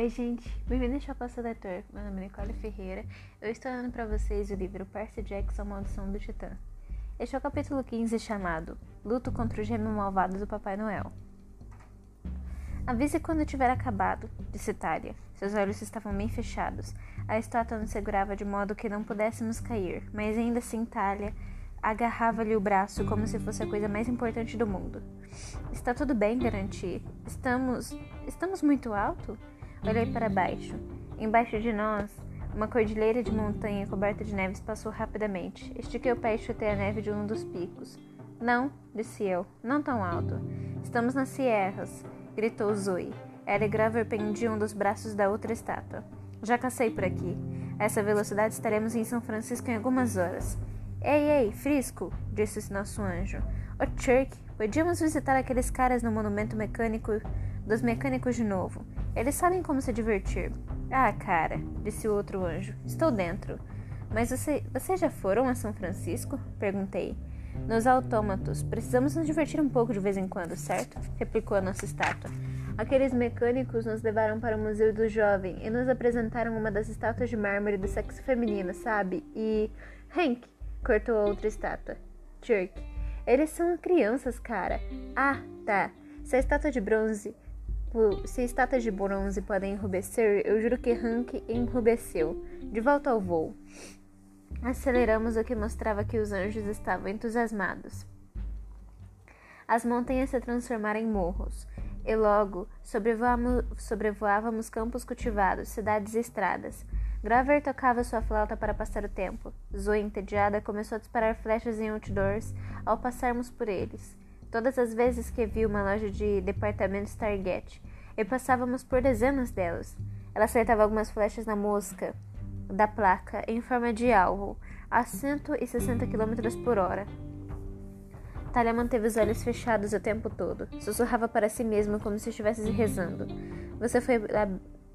Oi, gente, bem-vindos ao Passo Leitor. Meu nome é Nicole Ferreira. Eu estou lendo para vocês o livro Percy Jackson Maldição do Titã. Este é o capítulo 15 chamado Luto contra o gêmeo malvado do Papai Noel. Avise quando tiver acabado, disse Talia. Seus olhos estavam bem fechados. A estátua nos segurava de modo que não pudéssemos cair, mas ainda assim Talia agarrava-lhe o braço como se fosse a coisa mais importante do mundo. Está tudo bem, garanti. Estamos. Estamos muito alto? Olhei para baixo. Embaixo de nós, uma cordilheira de montanha coberta de neves passou rapidamente. Estiquei o pé e chutei a neve de um dos picos. Não, disse eu, não tão alto. Estamos nas sierras, gritou Zoe. Ela e Graver pendiam dos braços da outra estátua. Já cacei por aqui. A essa velocidade estaremos em São Francisco em algumas horas. Ei, ei, Frisco, disse nosso anjo. O oh, Chirk, podíamos visitar aqueles caras no monumento mecânico dos mecânicos de novo. Eles sabem como se divertir. Ah, cara, disse o outro anjo. Estou dentro. Mas você, vocês já foram a São Francisco? Perguntei. Nos autômatos. Precisamos nos divertir um pouco de vez em quando, certo? Replicou a nossa estátua. Aqueles mecânicos nos levaram para o Museu do Jovem e nos apresentaram uma das estátuas de mármore do sexo feminino, sabe? E. Hank, Cortou a outra estátua. Jerk. Eles são crianças, cara. Ah, tá. Se a estátua de bronze. Se estátuas de bronze podem enrubescer, eu juro que Hank enrubesceu. De volta ao voo. Aceleramos o que mostrava que os anjos estavam entusiasmados. As montanhas se transformaram em morros, e logo sobrevoávamos campos cultivados, cidades e estradas. Graver tocava sua flauta para passar o tempo. Zoe, entediada, começou a disparar flechas em outdoors ao passarmos por eles. Todas as vezes que vi uma loja de departamentos Target, e passávamos por dezenas delas. Ela acertava algumas flechas na mosca da placa em forma de alvo, a 160 km por hora. Talia manteve os olhos fechados o tempo todo. Sussurrava para si mesma como se estivesse rezando. Você foi,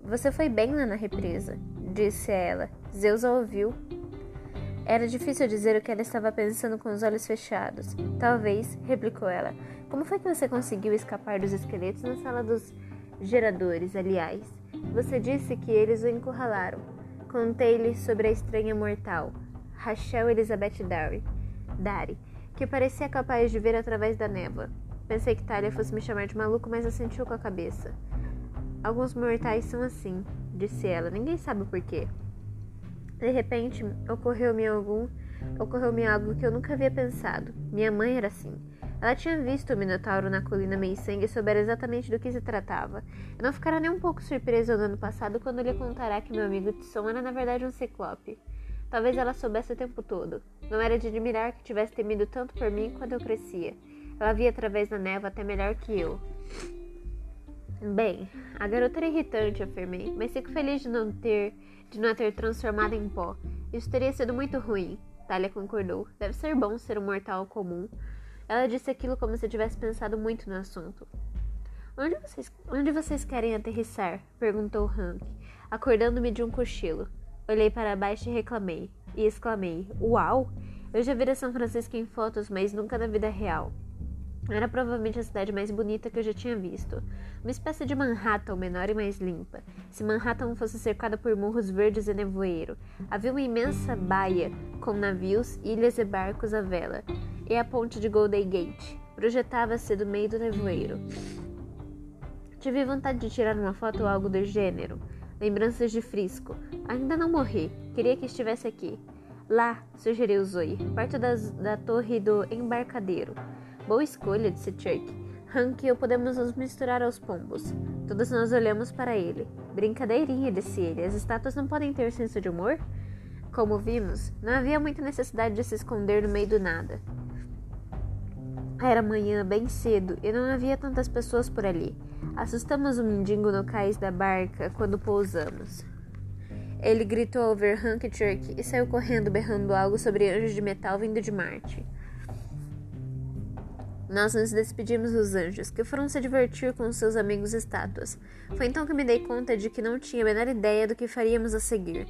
você foi bem lá na represa disse ela. Zeus a ouviu. Era difícil dizer o que ela estava pensando com os olhos fechados. Talvez, replicou ela. Como foi que você conseguiu escapar dos esqueletos na sala dos geradores, aliás? Você disse que eles o encurralaram. Contei-lhe sobre a estranha mortal, Rachel Elizabeth Dari, Dari, que parecia capaz de ver através da névoa. Pensei que Talia fosse me chamar de maluco, mas assentiu com a cabeça. Alguns mortais são assim, disse ela. Ninguém sabe por quê. De repente, ocorreu-me algum, ocorreu-me algo que eu nunca havia pensado. Minha mãe era assim. Ela tinha visto o Minotauro na colina Meio-Sangue e soubera exatamente do que se tratava. Eu não ficará nem um pouco surpresa no ano passado quando lhe contará que meu amigo Tisson era na verdade um ciclope. Talvez ela soubesse o tempo todo. Não era de admirar que tivesse temido tanto por mim quando eu crescia. Ela via através da névoa até melhor que eu. Bem, a garota era irritante, afirmei, mas fico feliz de não ter de não a ter transformado em pó. Isso teria sido muito ruim. Talia concordou. Deve ser bom ser um mortal comum. Ela disse aquilo como se tivesse pensado muito no assunto. Onde vocês, onde vocês querem aterrissar? perguntou Hank, acordando-me de um cochilo. Olhei para baixo e reclamei. E exclamei: Uau! Eu já vi São Francisco em fotos, mas nunca na vida real. Era provavelmente a cidade mais bonita que eu já tinha visto. Uma espécie de Manhattan menor e mais limpa. Se Manhattan fosse cercada por morros verdes e nevoeiro, havia uma imensa baía com navios, ilhas e barcos à vela. E a ponte de Golden Gate projetava-se do meio do nevoeiro. Tive vontade de tirar uma foto ou algo do gênero. Lembranças de Frisco. Ainda não morri. Queria que estivesse aqui. Lá, sugeriu Zoe, perto das, da torre do embarcadeiro. Boa escolha, disse Chuck. Hank e eu podemos nos misturar aos pombos. Todos nós olhamos para ele. Brincadeirinha, disse ele. As estátuas não podem ter senso de humor? Como vimos, não havia muita necessidade de se esconder no meio do nada. Era manhã, bem cedo, e não havia tantas pessoas por ali. Assustamos o mendigo no cais da barca quando pousamos. Ele gritou ao ver Hank e e saiu correndo berrando algo sobre anjos de metal vindo de Marte. Nós nos despedimos dos anjos, que foram se divertir com seus amigos estátuas. Foi então que me dei conta de que não tinha a menor ideia do que faríamos a seguir.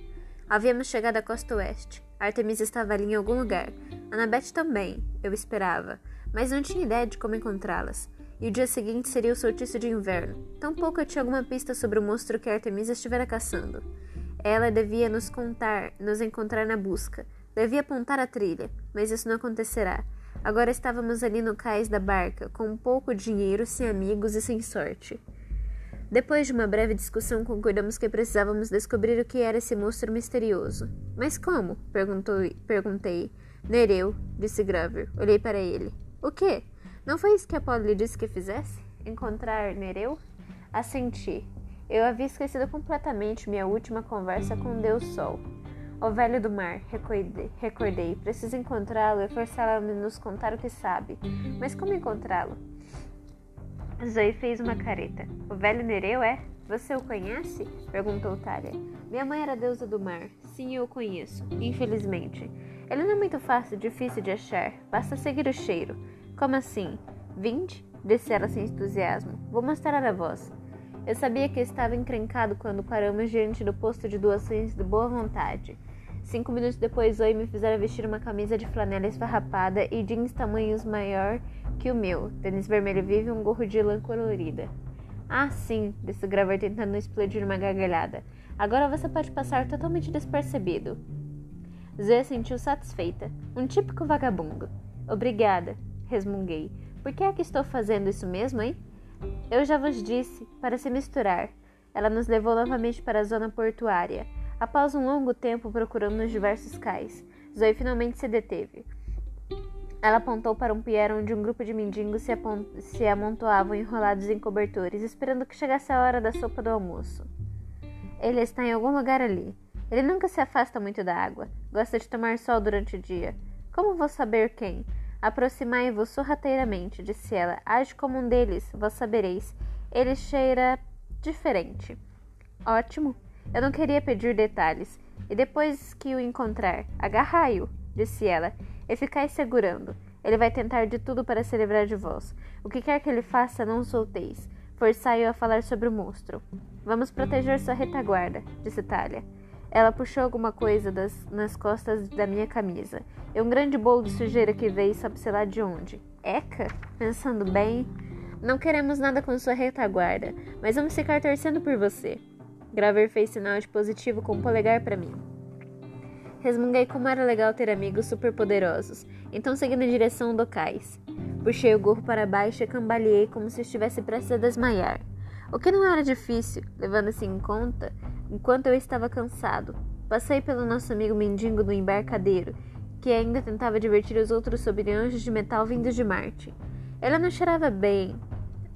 Havíamos chegado à costa oeste. Artemis estava ali em algum lugar. Annabeth também, eu esperava, mas não tinha ideia de como encontrá-las. e o dia seguinte seria o solstício de inverno. Tampouco eu tinha alguma pista sobre o monstro que Artemisa estivera caçando. Ela devia nos contar, nos encontrar na busca. Devia apontar a trilha, mas isso não acontecerá. Agora estávamos ali no cais da barca, com pouco dinheiro, sem amigos e sem sorte. Depois de uma breve discussão, concordamos que precisávamos descobrir o que era esse monstro misterioso. Mas como? Perguntou, perguntei. Nereu, disse Graver. Olhei para ele. O quê? Não foi isso que Apolo lhe disse que fizesse? Encontrar Nereu? Assenti. Eu havia esquecido completamente minha última conversa com Deus Sol. O velho do mar, recordei. Preciso encontrá-lo e forçá-lo a nos contar o que sabe. Mas como encontrá-lo? Zoe fez uma careta. O velho Nereu é? Você o conhece? perguntou Tália. Minha mãe era deusa do mar. Sim, eu o conheço. Infelizmente. Ele não é muito fácil, difícil de achar. Basta seguir o cheiro. Como assim? Vinde? Disse ela sem entusiasmo. Vou mostrar a voz. Eu sabia que estava encrencado quando paramos diante do posto de doações de boa vontade. Cinco minutos depois, Zoe me fizeram vestir uma camisa de flanela esfarrapada e jeans tamanhos maior que o meu, tênis vermelho vivo e um gorro de lã colorida. Ah, sim, disse Graver tentando explodir uma gargalhada. Agora você pode passar totalmente despercebido. Zoe sentiu satisfeita. Um típico vagabundo. Obrigada, resmunguei. Por que é que estou fazendo isso mesmo, hein? Eu já vos disse, para se misturar. Ela nos levou novamente para a zona portuária. Após um longo tempo procurando nos diversos cais, Zoe finalmente se deteve. Ela apontou para um pier onde um grupo de mendigos se, se amontoavam enrolados em cobertores, esperando que chegasse a hora da sopa do almoço. Ele está em algum lugar ali. Ele nunca se afasta muito da água. Gosta de tomar sol durante o dia. Como vou saber quem? Aproximai-vos sorrateiramente, disse ela. Age como um deles, vós sabereis. Ele cheira diferente. Ótimo. Eu não queria pedir detalhes. E depois que o encontrar, agarrai-o, disse ela, e ficai segurando. Ele vai tentar de tudo para se livrar de vós. O que quer que ele faça, não solteis. Forçai-o a falar sobre o monstro. Vamos proteger sua retaguarda, disse Talia. Ela puxou alguma coisa das, nas costas da minha camisa. E um grande bolo de sujeira que veio, sabe-se lá de onde. Eca? Pensando bem, não queremos nada com sua retaguarda, mas vamos ficar torcendo por você. Graver fez sinal de positivo com o polegar para mim. Resmunguei como era legal ter amigos superpoderosos, então segui na direção do cais. Puxei o gorro para baixo e cambaleei como se estivesse prestes a desmaiar. O que não era difícil, levando-se em conta, enquanto eu estava cansado. Passei pelo nosso amigo mendigo do embarcadeiro, que ainda tentava divertir os outros sobre anjos de metal vindos de Marte. Ela não cheirava bem,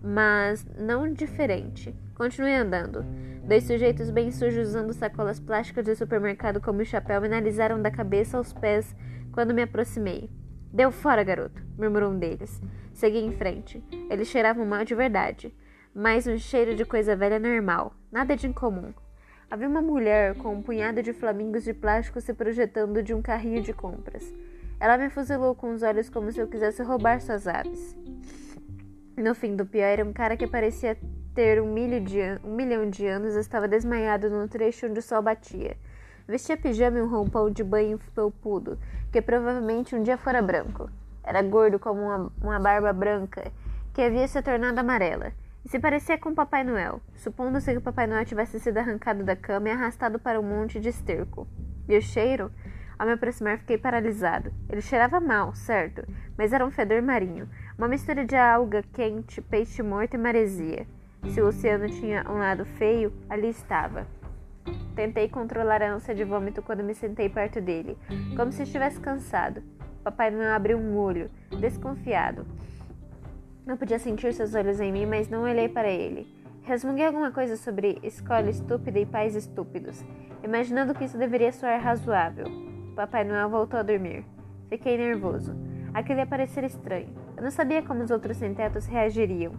mas não diferente. Continuei andando. Dois sujeitos bem sujos usando sacolas plásticas de supermercado como chapéu me analisaram da cabeça aos pés quando me aproximei. Deu fora, garoto, murmurou um deles. Segui em frente. Eles cheiravam mal de verdade, mas um cheiro de coisa velha normal, nada de incomum. Havia uma mulher com um punhado de flamingos de plástico se projetando de um carrinho de compras. Ela me fuzilou com os olhos como se eu quisesse roubar suas aves. No fim do pior, era um cara que parecia ter um, de, um milhão de anos estava desmaiado no trecho onde o sol batia. Vestia pijama e um roupão de banho felpudo, que provavelmente um dia fora branco. Era gordo como uma, uma barba branca, que havia se tornado amarela, se parecia com Papai Noel, supondo-se que Papai Noel tivesse sido arrancado da cama e arrastado para um monte de esterco. E o cheiro? Ao me aproximar, fiquei paralisado. Ele cheirava mal, certo, mas era um fedor marinho, uma mistura de alga quente, peixe morto e maresia. Se o oceano tinha um lado feio, ali estava. Tentei controlar a ânsia de vômito quando me sentei perto dele, como se estivesse cansado. Papai Noel abriu um olho, desconfiado. Não podia sentir seus olhos em mim, mas não olhei para ele. Resmunguei alguma coisa sobre escola estúpida e pais estúpidos, imaginando que isso deveria soar razoável. Papai Noel voltou a dormir. Fiquei nervoso. Aquilo ia estranho. Eu não sabia como os outros sem-tetos reagiriam,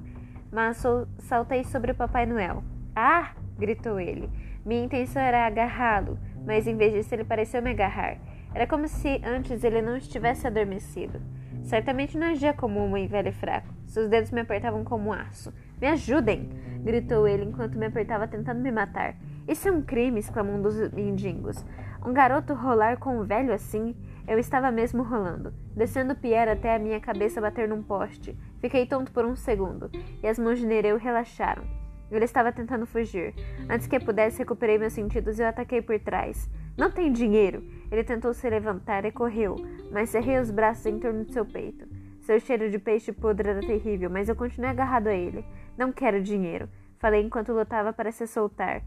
mas saltei sobre o Papai Noel. Ah! gritou ele. Minha intenção era agarrá-lo, mas em vez disso ele pareceu me agarrar. Era como se antes ele não estivesse adormecido. Certamente não agia como um velho e fraco. Seus dedos me apertavam como aço. Me ajudem! gritou ele enquanto me apertava tentando me matar. Isso é um crime! exclamou um dos mendigos. Um garoto rolar com um velho assim? Eu estava mesmo rolando, descendo o pier até a minha cabeça bater num poste. Fiquei tonto por um segundo, e as mãos de Nereu relaxaram. Ele estava tentando fugir. Antes que eu pudesse, recuperei meus sentidos e o ataquei por trás. Não tem dinheiro! Ele tentou se levantar e correu, mas cerrei os braços em torno de seu peito. Seu cheiro de peixe podre era terrível, mas eu continuei agarrado a ele. Não quero dinheiro, falei enquanto lutava para se soltar.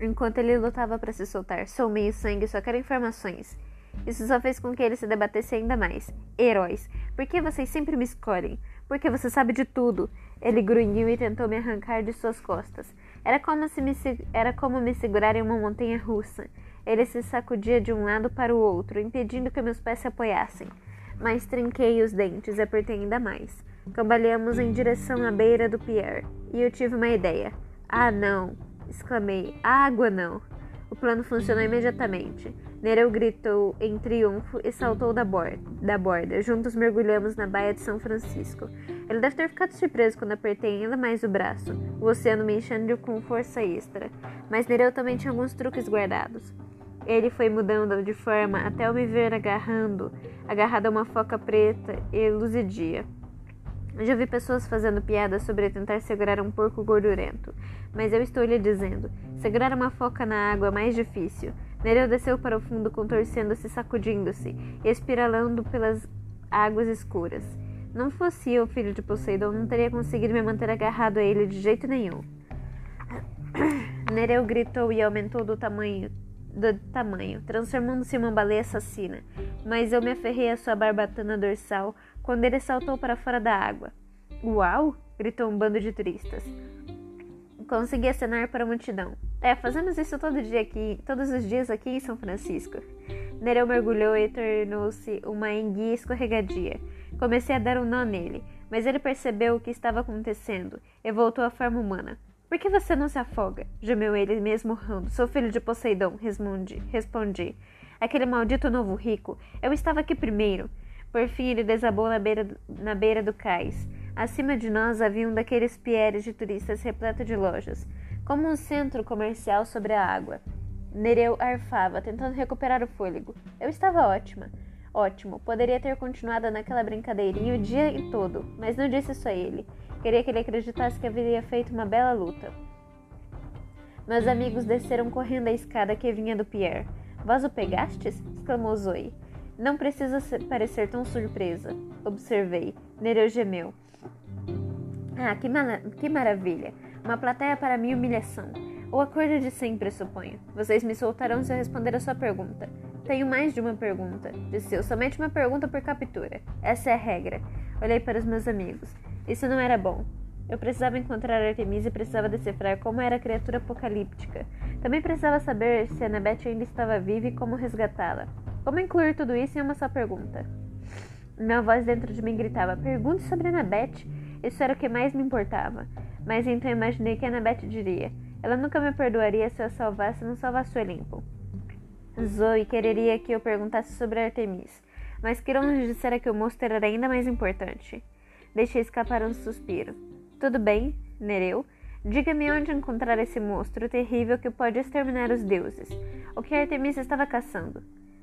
Enquanto ele lutava para se soltar, sou meio sangue, só quero informações. Isso só fez com que ele se debatesse ainda mais. Heróis, por que vocês sempre me escolhem? Porque você sabe de tudo. Ele grunhiu e tentou me arrancar de suas costas. Era como, se me, era como me segurar em uma montanha russa. Ele se sacudia de um lado para o outro, impedindo que meus pés se apoiassem. Mas trinquei os dentes e apertei ainda mais. Cambaleamos em direção à beira do Pierre, e eu tive uma ideia. Ah, não! exclamei. Água não! O plano funcionou imediatamente. Nereu gritou em triunfo e saltou da borda, da borda. Juntos mergulhamos na baía de São Francisco. Ele deve ter ficado surpreso quando apertei ainda mais o braço, o oceano me enchendo com força extra. Mas Nereu também tinha alguns truques guardados. Ele foi mudando de forma até eu me ver agarrando, agarrado a uma foca preta e luzidia. Já vi pessoas fazendo piadas sobre tentar segurar um porco gordurento, mas eu estou lhe dizendo: segurar uma foca na água é mais difícil. Nereu desceu para o fundo, contorcendo-se, sacudindo-se, espiralando pelas águas escuras. Não fosse eu filho de Poseidon, não teria conseguido me manter agarrado a ele de jeito nenhum. Nereu gritou e aumentou do tamanho, do tamanho, transformando-se em uma baleia assassina. Mas eu me aferrei à sua barbatana dorsal, quando ele saltou para fora da água. Uau! gritou um bando de turistas. Consegui acenar para a multidão. É, fazemos isso todo dia aqui, todos os dias aqui em São Francisco. Nereu mergulhou e tornou-se uma enguia escorregadia. Comecei a dar um nó nele, mas ele percebeu o que estava acontecendo e voltou à forma humana. Por que você não se afoga? gemeu ele mesmo rando. Sou filho de Poseidon, respondi. respondi. Aquele maldito novo rico. Eu estava aqui primeiro. Por fim, ele desabou na beira, do, na beira do cais. Acima de nós havia um daqueles pieres de turistas repleto de lojas, como um centro comercial sobre a água. Nereu arfava, tentando recuperar o fôlego. Eu estava ótima. Ótimo. Poderia ter continuado naquela brincadeirinha o dia todo, mas não disse isso a ele. Queria que ele acreditasse que haveria feito uma bela luta. Meus amigos desceram correndo a escada que vinha do Pierre. Vós o pegastes? exclamou Zoe. Não precisa parecer tão surpresa, observei. Nereu gemeu. Ah, que, que maravilha! Uma plateia para minha humilhação. O acordo de sempre, suponho. Vocês me soltarão se eu responder a sua pergunta. Tenho mais de uma pergunta, disse eu. Somente uma pergunta por captura. Essa é a regra. Olhei para os meus amigos. Isso não era bom. Eu precisava encontrar Artemisia e precisava decifrar como era a criatura apocalíptica. Também precisava saber se Annabeth ainda estava viva e como resgatá-la. Como incluir tudo isso em uma só pergunta? Minha voz dentro de mim gritava: Pergunte sobre Annabeth. Isso era o que mais me importava. Mas então imaginei que Annabeth diria: Ela nunca me perdoaria se eu a salvasse e não salvasse o Olimpo. Zoe quereria que eu perguntasse sobre Artemis, mas Quironos dissera que o monstro era ainda mais importante. Deixei escapar um suspiro. Tudo bem, Nereu. Diga-me onde encontrar esse monstro terrível que pode exterminar os deuses. O que Artemis estava caçando?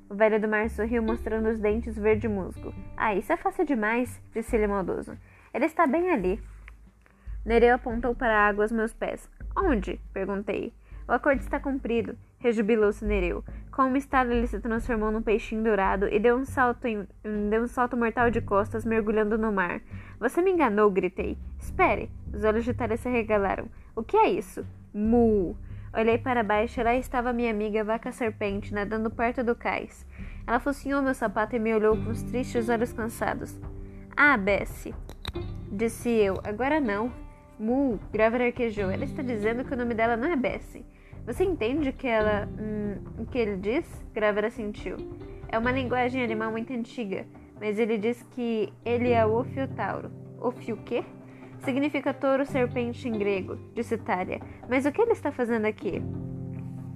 O velho do mar sorriu, mostrando os dentes verde musgo. Ah, isso é fácil demais, disse ele maldoso. Ele está bem ali. Nereu apontou para a água aos meus pés. Onde? perguntei. O acordo está cumprido, rejubilou-se Nereu. Com uma estado, ele se transformou num peixinho dourado e deu um salto em, deu um salto mortal de costas, mergulhando no mar. Você me enganou, gritei. Espere! Os olhos de Thalia se regalaram. O que é isso? Mu! Olhei para baixo e lá estava minha amiga vaca serpente nadando perto do cais. Ela focinhou meu sapato e me olhou com os tristes olhos cansados. Ah, Bessie, disse eu. Agora não. Mu, Grávida arquejou. Ela está dizendo que o nome dela não é Bessie. Você entende que ela. Hum, o que ele diz? Grávida sentiu. É uma linguagem animal muito antiga, mas ele diz que ele é o Ofiotauro. Ofio quê? Significa touro serpente em grego, disse Tália. Mas o que ele está fazendo aqui?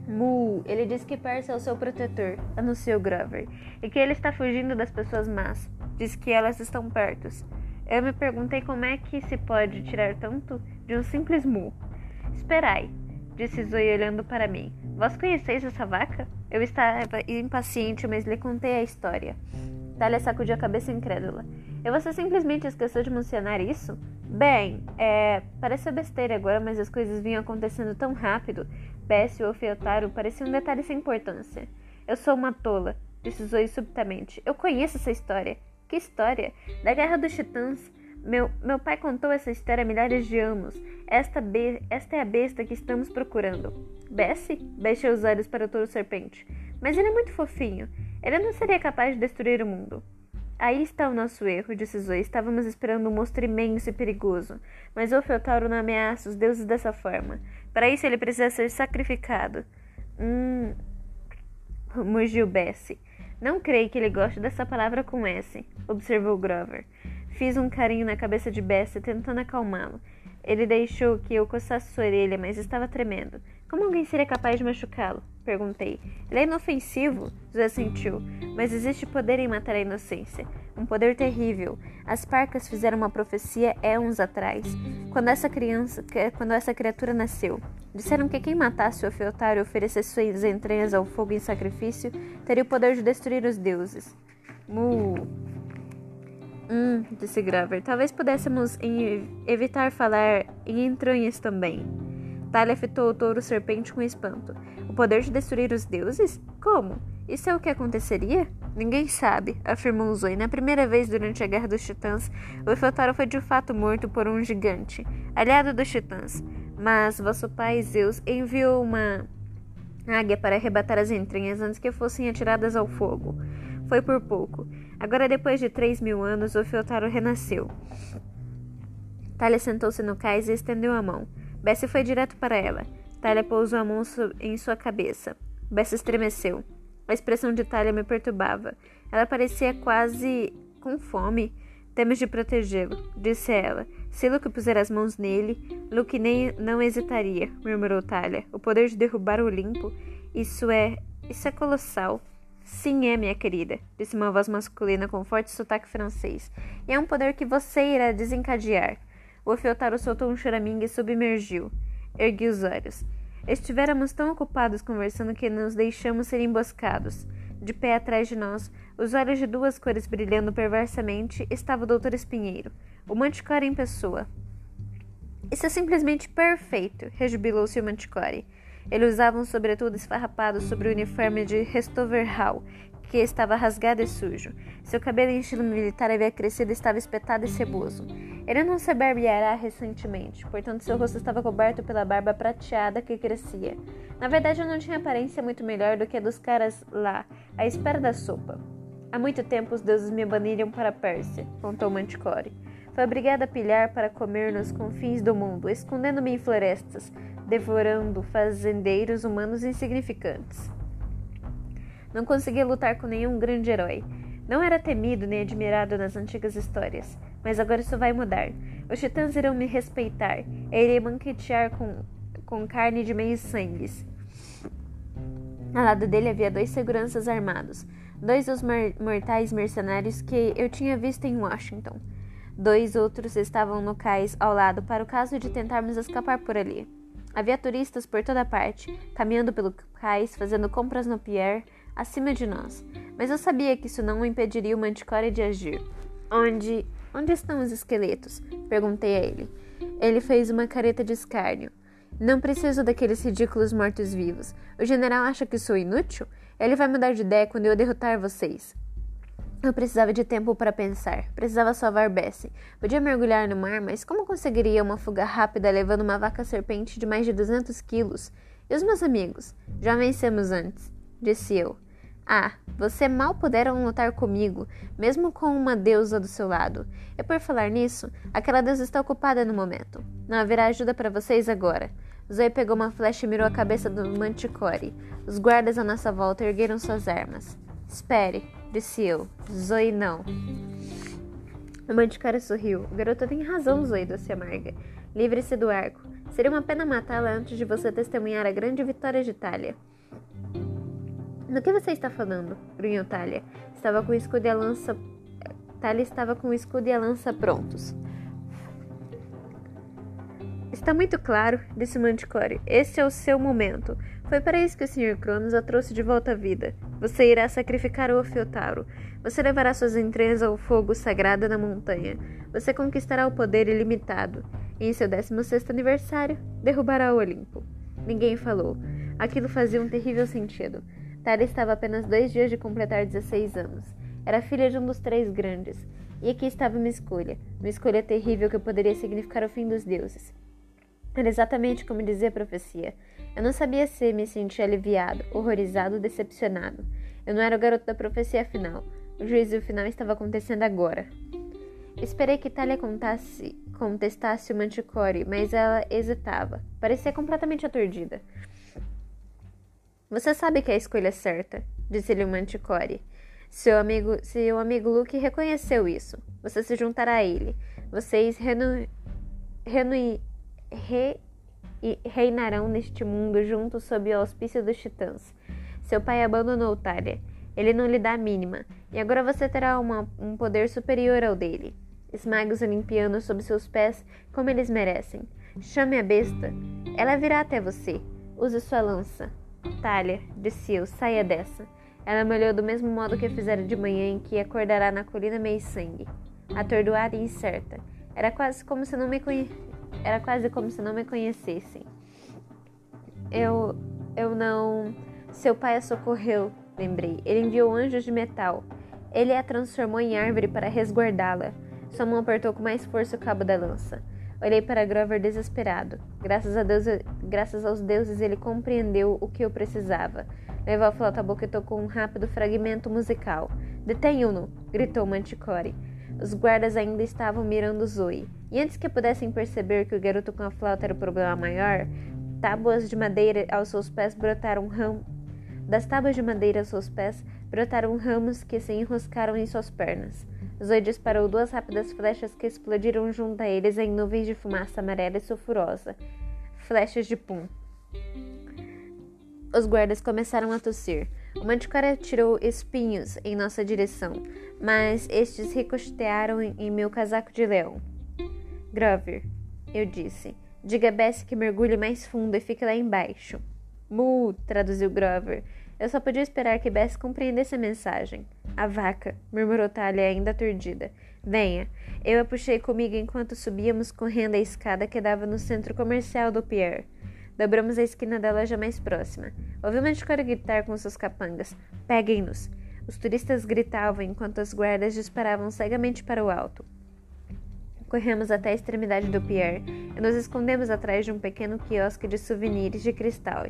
Mu, ele diz que Percy é o seu protetor, anunciou Grover, e que ele está fugindo das pessoas más. Diz que elas estão perto. Eu me perguntei como é que se pode tirar tanto de um simples mu. Esperai, disse Zoe olhando para mim. Vós conheceis essa vaca? Eu estava impaciente, mas lhe contei a história. Talia sacudiu a cabeça incrédula. E você simplesmente esqueceu de mencionar isso? Bem, é. Parece besteira agora, mas as coisas vinham acontecendo tão rápido. Bessie e o Feotaro pareciam um detalhe sem importância. Eu sou uma tola, disse Zoe subitamente. Eu conheço essa história. Que história? Da Guerra dos Titãs. Meu, meu pai contou essa história há milhares de anos. Esta, be esta é a besta que estamos procurando. Bessie? Baixou os olhos para o touro serpente. Mas ele é muito fofinho. Ele não seria capaz de destruir o mundo. Aí está o nosso erro, disse Zoe. Estávamos esperando um monstro imenso e perigoso. Mas o Feltauro não ameaça os deuses dessa forma. Para isso ele precisa ser sacrificado. Hum. mugiu Bessie. Não creio que ele goste dessa palavra com S, observou Grover. Fiz um carinho na cabeça de Bessie, tentando acalmá-lo. Ele deixou que eu coçasse sua orelha, mas estava tremendo. Como alguém seria capaz de machucá-lo? Perguntei. Ele é inofensivo, José sentiu, mas existe poder em matar a inocência. Um poder terrível. As parcas fizeram uma profecia éons atrás, quando essa criança, quando essa criatura nasceu. Disseram que quem matasse o Feotário e oferecesse suas entranhas ao fogo em sacrifício teria o poder de destruir os deuses. Mu. Hum, disse Graver. Talvez pudéssemos evitar falar em entranhas também. Talia fitou o touro serpente com espanto. O poder de destruir os deuses? Como? Isso é o que aconteceria? Ninguém sabe, afirmou Zoe. Na primeira vez durante a Guerra dos Titãs, o Efeltaro foi de fato morto por um gigante, aliado dos Titãs. Mas vosso pai Zeus enviou uma águia para arrebatar as entranhas antes que fossem atiradas ao fogo. Foi por pouco. Agora, depois de três mil anos, o Feltaro renasceu. Talia sentou-se no cais e estendeu a mão. Bessie foi direto para ela. Talia pousou a mão em sua cabeça. Bessie estremeceu. A expressão de Talia me perturbava. Ela parecia quase com fome. Temos de protegê-lo, disse ela. Se Luke puser as mãos nele, Luke nem não hesitaria, murmurou Talia. O poder de derrubar o Olimpo, isso é. isso é colossal. Sim, é, minha querida, disse uma voz masculina com forte sotaque francês. E é um poder que você irá desencadear. O Feltaro soltou um choramingue e submergiu. Ergui os olhos. Estivéramos tão ocupados conversando que nos deixamos ser emboscados. De pé atrás de nós, os olhos de duas cores brilhando perversamente, estava o Doutor Espinheiro, o Manticore em pessoa. Isso é simplesmente perfeito, rejubilou-se o Manticore. Ele usava um sobretudo esfarrapado sobre o uniforme de Restover Hall, que estava rasgado e sujo. Seu cabelo em estilo militar havia crescido e estava espetado e ceboso. Ele não se barbeara recentemente, portanto seu rosto estava coberto pela barba prateada que crescia. Na verdade, não tinha aparência muito melhor do que a dos caras lá, à espera da sopa. Há muito tempo os deuses me baniram para a Pérsia, contou Manticore. Foi obrigada a pilhar para comer nos confins do mundo, escondendo-me em florestas, devorando fazendeiros humanos insignificantes. Não conseguia lutar com nenhum grande herói. Não era temido nem admirado nas antigas histórias, mas agora isso vai mudar. Os titãs irão me respeitar. Eu irei banquetear com, com carne de meios sangues. Ao lado dele havia dois seguranças armados, dois dos mortais mercenários que eu tinha visto em Washington. Dois outros estavam no cais ao lado para o caso de tentarmos escapar por ali. Havia turistas por toda parte, caminhando pelo cais, fazendo compras no pier, acima de nós. Mas eu sabia que isso não impediria o Manticore de agir. Onde. Onde estão os esqueletos? Perguntei a ele. Ele fez uma careta de escárnio. Não preciso daqueles ridículos mortos-vivos. O general acha que sou inútil? Ele vai mudar de ideia quando eu derrotar vocês. Eu precisava de tempo para pensar. Precisava salvar Bessie. Podia mergulhar no mar, mas como conseguiria uma fuga rápida levando uma vaca-serpente de mais de 200 quilos? E os meus amigos? Já vencemos antes, disse eu. Ah, você mal puderam lutar comigo, mesmo com uma deusa do seu lado. E por falar nisso, aquela deusa está ocupada no momento. Não haverá ajuda para vocês agora. Zoe pegou uma flecha e mirou a cabeça do Manticore. Os guardas à nossa volta ergueram suas armas. Espere, disse eu. Zoe não. O Manticore sorriu. O garoto tem razão, Zoe, doce amarga. Livre-se do arco. Seria uma pena matá-la antes de você testemunhar a grande vitória de Itália. Do que você está falando? grunhou Talia. Estava com o escudo e a lança. Talia estava com o escudo e a lança prontos. Está muito claro, disse Manticore. Este é o seu momento. Foi para isso que o Sr. Cronos a trouxe de volta à vida. Você irá sacrificar o Ofiotauro. Você levará suas entranhas ao fogo sagrado na montanha. Você conquistará o poder ilimitado. E em seu 16 aniversário, derrubará o Olimpo. Ninguém falou. Aquilo fazia um terrível sentido. Tara estava apenas dois dias de completar 16 anos. Era filha de um dos três grandes. E aqui estava uma escolha. Uma escolha terrível que poderia significar o fim dos deuses. Era exatamente como dizia a profecia. Eu não sabia se me sentia aliviado, horrorizado decepcionado. Eu não era o garoto da profecia final. O juízo final estava acontecendo agora. Esperei que Talia contasse, contestasse o Manticore, mas ela hesitava. Parecia completamente aturdida. Você sabe que é a escolha certa, disse-lhe o Manticore. Seu amigo, seu amigo Luke reconheceu isso. Você se juntará a ele. Vocês renu, renu, re, e reinarão neste mundo juntos sob o auspício dos titãs. Seu pai abandonou Talia. Ele não lhe dá a mínima, e agora você terá uma, um poder superior ao dele. Esmague os olimpianos sob seus pés como eles merecem. Chame a besta. Ela virá até você. Use sua lança. Talia, disse eu, saia dessa. Ela me olhou do mesmo modo que fizera de manhã em que acordará na colina meio sangue, atordoada e incerta. Era quase como se não me conhecesse era quase como se não me conhecessem. Eu. Eu não. Seu pai a socorreu, lembrei. Ele enviou anjos de metal. Ele a transformou em árvore para resguardá-la. Sua mão apertou com mais força o cabo da lança. Olhei para Grover desesperado. Graças a Deus, graças aos deuses, ele compreendeu o que eu precisava. Levou a flauta à boca e tocou um rápido fragmento musical. Detenham-no! gritou Manticore. Os guardas ainda estavam mirando Zoe, e antes que pudessem perceber que o garoto com a flauta era o problema maior, tábuas de madeira aos seus pés brotaram ramos. Das tábuas de madeira aos seus pés brotaram ramos que se enroscaram em suas pernas. Zoe disparou duas rápidas flechas que explodiram junto a eles em nuvens de fumaça amarela e sulfurosa. Flechas de pum. Os guardas começaram a tossir. O manticore tirou espinhos em nossa direção, mas estes ricochetearam em meu casaco de leão. Grover, eu disse, diga a Bessie que mergulhe mais fundo e fique lá embaixo. Mu, traduziu Grover. Eu só podia esperar que Bess compreendesse a mensagem. A vaca, murmurou Talia, ainda aturdida. Venha. Eu a puxei comigo enquanto subíamos correndo a escada que dava no centro comercial do Pierre. Dobramos a esquina da loja mais próxima. Ouvi uma escola gritar com seus capangas. Peguem-nos! Os turistas gritavam enquanto as guardas disparavam cegamente para o alto. Corremos até a extremidade do pier e nos escondemos atrás de um pequeno quiosque de souvenirs de cristal.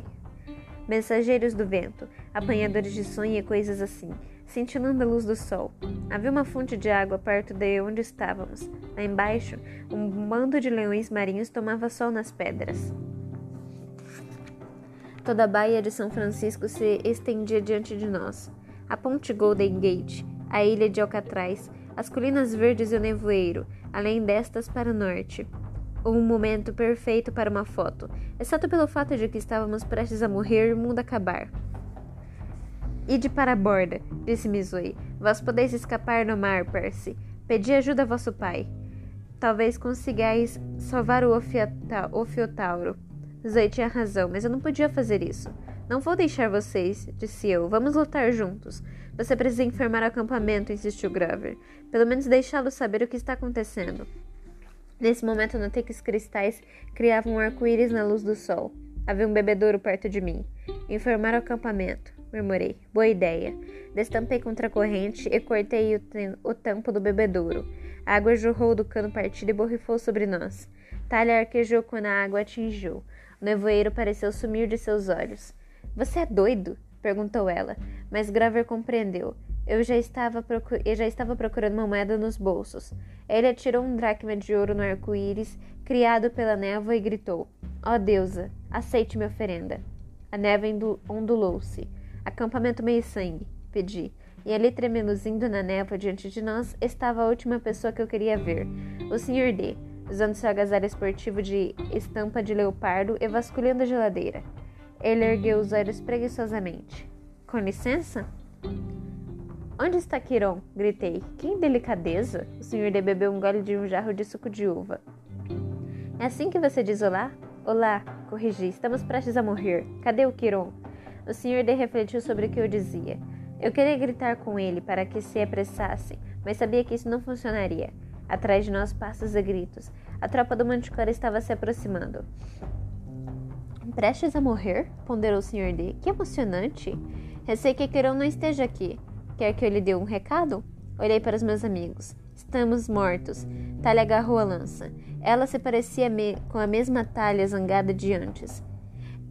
Mensageiros do vento, apanhadores de sonho e coisas assim, cintilando a luz do sol. Havia uma fonte de água perto de onde estávamos. Lá embaixo, um bando de leões marinhos tomava sol nas pedras. Toda a baía de São Francisco se estendia diante de nós. A ponte Golden Gate, a ilha de Alcatraz, as colinas verdes e o nevoeiro, além destas para o norte. Um momento perfeito para uma foto, exceto pelo fato de que estávamos prestes a morrer e o mundo acabar. Ide para a borda, disse Mizui. Vós podeis escapar no mar, Percy. Pedi ajuda a vosso pai. Talvez consigais salvar o Ofiotauro. Zoe tinha razão, mas eu não podia fazer isso. Não vou deixar vocês, disse eu. Vamos lutar juntos. Você precisa informar o acampamento, insistiu Grover. Pelo menos deixá-lo saber o que está acontecendo. Nesse momento, notei que os cristais criavam um arco-íris na luz do sol. Havia um bebedouro perto de mim. Informar o acampamento, murmurei. Boa ideia. Destampei contra a corrente e cortei o, o tampo do bebedouro. A água jorrou do cano partido e borrifou sobre nós. Talha arquejou quando a água atingiu. O nevoeiro pareceu sumir de seus olhos. Você é doido? perguntou ela, mas Grover compreendeu. Eu já estava, eu já estava procurando uma moeda nos bolsos. Ele atirou um dracma de ouro no arco-íris, criado pela névoa, e gritou: Ó oh, deusa, aceite minha oferenda. A névoa ondulou-se. Acampamento meio-sangue, pedi. E ali, tremeluzindo na névoa diante de nós, estava a última pessoa que eu queria ver: o Sr. D usando seu agasalho esportivo de estampa de leopardo e vasculhando a geladeira. Ele ergueu os olhos preguiçosamente. Com licença? Onde está Kiron? Gritei. Que indelicadeza! O senhor D bebeu um gole de um jarro de suco de uva. É assim que você diz olá? Olá, corrigi. Estamos prestes a morrer. Cadê o Kiron? O senhor D refletiu sobre o que eu dizia. Eu queria gritar com ele para que se apressasse, mas sabia que isso não funcionaria. Atrás de nós, passos e gritos. A tropa do Manticore estava se aproximando. Prestes a morrer? ponderou o Sr. D. Que emocionante! Receio que Querão não esteja aqui. Quer que eu lhe dê um recado? Olhei para os meus amigos. Estamos mortos. Talha agarrou a lança. Ela se parecia com a mesma talha zangada de antes.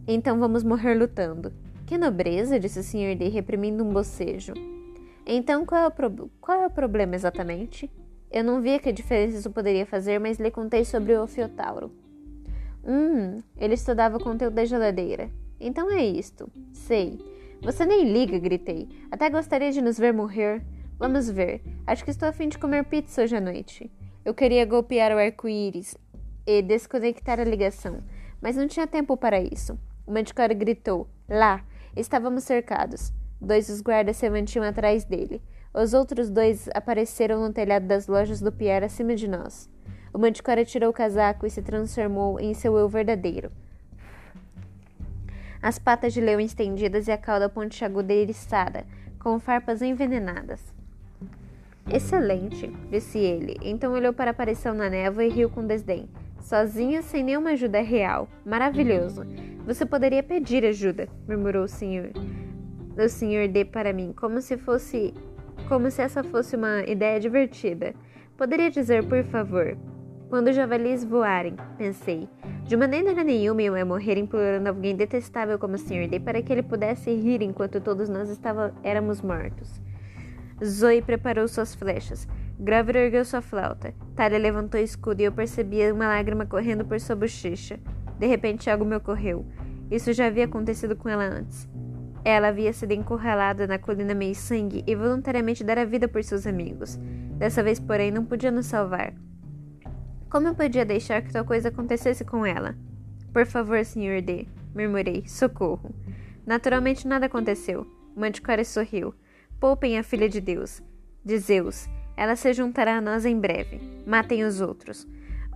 Então vamos morrer lutando. Que nobreza, disse o Sr. D, reprimindo um bocejo. Então qual é, o qual é o problema exatamente? Eu não via que diferença isso poderia fazer, mas lhe contei sobre o Ofiotauro. Hum, ele estudava o conteúdo da geladeira. Então é isto. Sei. Você nem liga, gritei. Até gostaria de nos ver morrer. Vamos ver. Acho que estou a fim de comer pizza hoje à noite. Eu queria golpear o arco-íris e desconectar a ligação, mas não tinha tempo para isso. O Manticore gritou. Lá! Estávamos cercados. Dois dos guardas se mantinham atrás dele. Os outros dois apareceram no telhado das lojas do Pierre acima de nós. O Manticore tirou o casaco e se transformou em seu eu verdadeiro. As patas de leão estendidas e a cauda pontiaguda eriçada, com farpas envenenadas. Excelente, disse ele. Então olhou para a aparição na névoa e riu com desdém. Sozinha, sem nenhuma ajuda real. Maravilhoso. Você poderia pedir ajuda, murmurou o senhor. O senhor D para mim, como se fosse como se essa fosse uma ideia divertida. Poderia dizer, por favor, quando os javalis voarem, pensei. De maneira nenhuma eu ia morrer implorando alguém detestável como o Sr. D para que ele pudesse rir enquanto todos nós estava, éramos mortos. Zoe preparou suas flechas. Grover ergueu sua flauta. Talia levantou o escudo e eu percebia uma lágrima correndo por sua bochecha. De repente algo me ocorreu. Isso já havia acontecido com ela antes. Ela havia sido encurralada na colina meio sangue e voluntariamente dar a vida por seus amigos. Dessa vez, porém, não podia nos salvar. Como eu podia deixar que tal coisa acontecesse com ela? Por favor, Sr. D, murmurei. Socorro. Naturalmente nada aconteceu. Manticore sorriu. Poupem a filha de Deus, de Zeus. Ela se juntará a nós em breve. Matem os outros.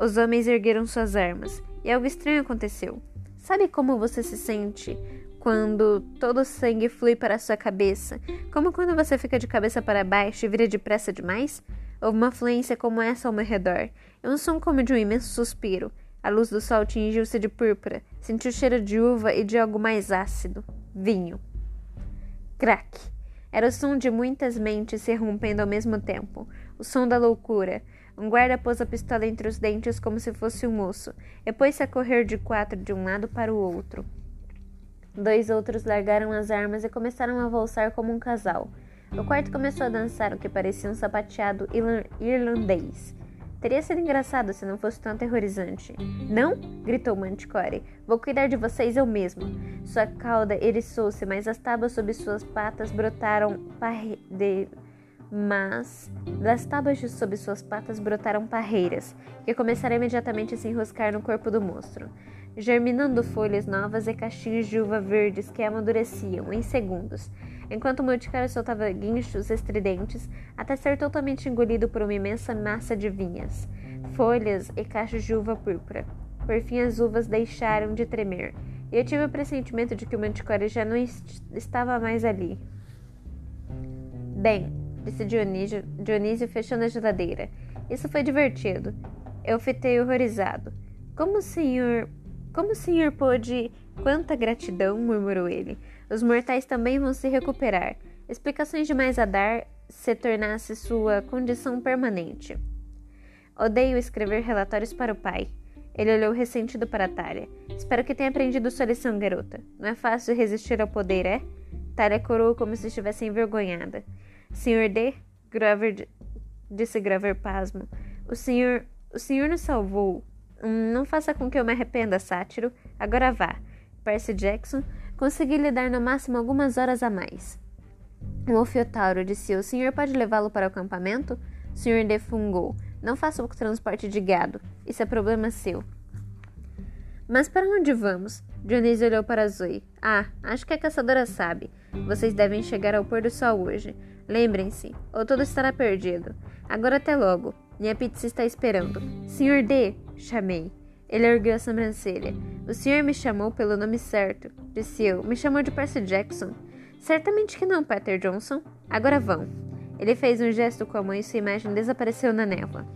Os homens ergueram suas armas, e algo estranho aconteceu. Sabe como você se sente quando todo o sangue flui para a sua cabeça, como quando você fica de cabeça para baixo e vira depressa demais? Houve uma fluência como essa ao meu redor, e um som como de um imenso suspiro. A luz do sol tingiu-se de púrpura, senti o cheiro de uva e de algo mais ácido. Vinho. Crack. Era o som de muitas mentes se rompendo ao mesmo tempo. O som da loucura. Um guarda pôs a pistola entre os dentes como se fosse um osso, e pôs-se a correr de quatro de um lado para o outro. Dois outros largaram as armas e começaram a valsar como um casal. O quarto começou a dançar o que parecia um sapateado irlandês. Teria sido engraçado se não fosse tão aterrorizante. Não? gritou Manticore. Vou cuidar de vocês eu mesmo. Sua cauda eriçou-se, mas as tábuas sob suas patas brotaram de... Mas das tábuas sob suas patas brotaram parreiras, que começaram imediatamente a se enroscar no corpo do monstro germinando folhas novas e caixinhas de uva verdes que amadureciam em segundos, enquanto multicara soltava guinchos estridentes até ser totalmente engolido por uma imensa massa de vinhas, folhas e cachos de uva púrpura. Por fim, as uvas deixaram de tremer, e eu tive o pressentimento de que o manticore já não estava mais ali. Bem, disse Dionísio, Dionísio fechando a geladeira. Isso foi divertido. Eu fitei horrorizado. Como o senhor como o senhor pôde. Quanta gratidão, murmurou ele. Os mortais também vão se recuperar. Explicações demais a dar se tornasse sua condição permanente. Odeio escrever relatórios para o pai. Ele olhou ressentido para Tália. Espero que tenha aprendido sua lição, garota. Não é fácil resistir ao poder, é? Tália corou como se estivesse envergonhada. Senhor D? Grover disse Grover pasmo. O senhor. O senhor nos salvou. Hum, não faça com que eu me arrependa, sátiro. Agora vá. Percy Jackson, consegui lhe dar no máximo algumas horas a mais. O Ofiotauro disse: O senhor pode levá-lo para o acampamento? O senhor defungou. Não faça o transporte de gado. Isso é problema seu. Mas para onde vamos? Dionísio olhou para Zoe. Ah, acho que a caçadora sabe. Vocês devem chegar ao pôr do sol hoje. Lembrem-se, ou tudo estará perdido. Agora até logo. Minha pizza está esperando. Senhor D, chamei. Ele ergueu a sobrancelha. O senhor me chamou pelo nome certo, disse eu. Me chamou de Percy Jackson. Certamente que não, Peter Johnson. Agora vão. Ele fez um gesto com a mão e sua imagem desapareceu na névoa.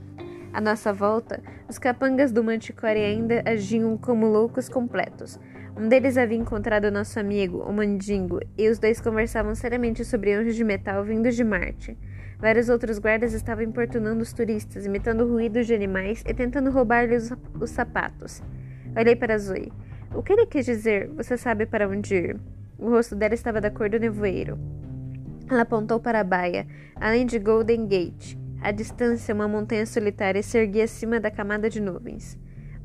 À nossa volta, os capangas do Manticore ainda agiam como loucos completos. Um deles havia encontrado nosso amigo, o Mandingo, e os dois conversavam seriamente sobre anjos de metal vindos de Marte. Vários outros guardas estavam importunando os turistas, imitando ruídos de animais e tentando roubar-lhes os sapatos. Olhei para Zoe. O que ele quis dizer? Você sabe para onde ir? O rosto dela estava da cor do nevoeiro. Ela apontou para a baia, além de Golden Gate. À distância, uma montanha solitária se erguia acima da camada de nuvens.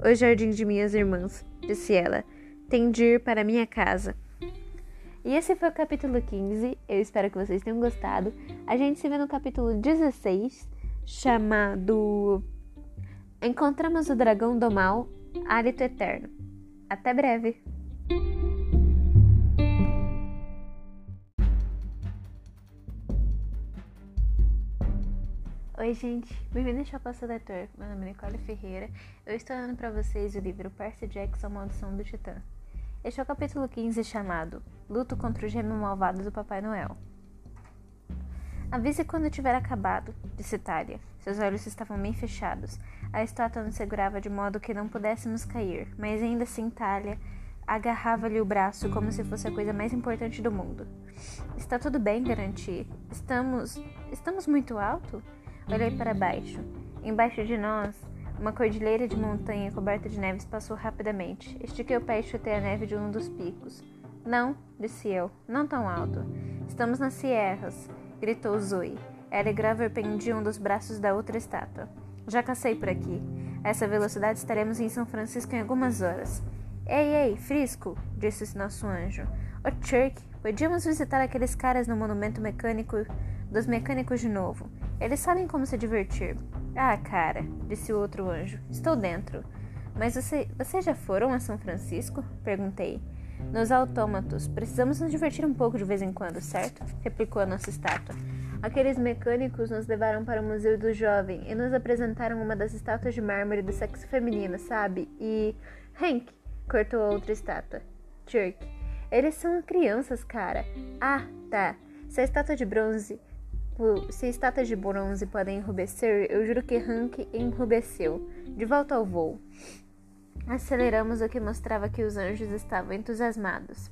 O jardim de minhas irmãs, disse ela. Tem de ir para minha casa. E esse foi o capítulo 15. Eu espero que vocês tenham gostado. A gente se vê no capítulo 16, chamado Encontramos o Dragão do Mal, Hálito Eterno. Até breve! Oi, gente, bem-vindo ao Chapaça Leitor. Meu nome é Nicole Ferreira. Eu estou lendo para vocês o livro Percy Jackson Maldição do Titã. Este é o capítulo 15 chamado Luto contra o gêmeo malvado do Papai Noel. Avise quando tiver acabado, disse Talia. Seus olhos estavam bem fechados. A estátua nos segurava de modo que não pudéssemos cair, mas ainda assim Talia agarrava-lhe o braço como se fosse a coisa mais importante do mundo. Está tudo bem, garanti. Estamos. Estamos muito alto? Olhei para baixo. Embaixo de nós, uma cordilheira de montanha coberta de neves passou rapidamente. Estiquei o pé e chutei a neve de um dos picos. Não, disse eu, não tão alto. Estamos nas sierras, gritou Zoe. Ela Graver pendiam dos braços da outra estátua. Já cacei por aqui. A essa velocidade estaremos em São Francisco em algumas horas. Ei, ei, Frisco, disse nosso anjo. O Chirk, podíamos visitar aqueles caras no monumento mecânico dos mecânicos de novo. Eles sabem como se divertir. Ah, cara, disse o outro anjo. Estou dentro. Mas você, vocês já foram a São Francisco? Perguntei. Nos autômatos. Precisamos nos divertir um pouco de vez em quando, certo? Replicou a nossa estátua. Aqueles mecânicos nos levaram para o Museu do Jovem e nos apresentaram uma das estátuas de mármore do sexo feminino, sabe? E. Hank! cortou a outra estátua. Jerk. Eles são crianças, cara. Ah, tá. Se a estátua de bronze se estátuas de bronze podem enrubescer, eu juro que Hank enrubesceu. De volta ao voo. Aceleramos o que mostrava que os anjos estavam entusiasmados.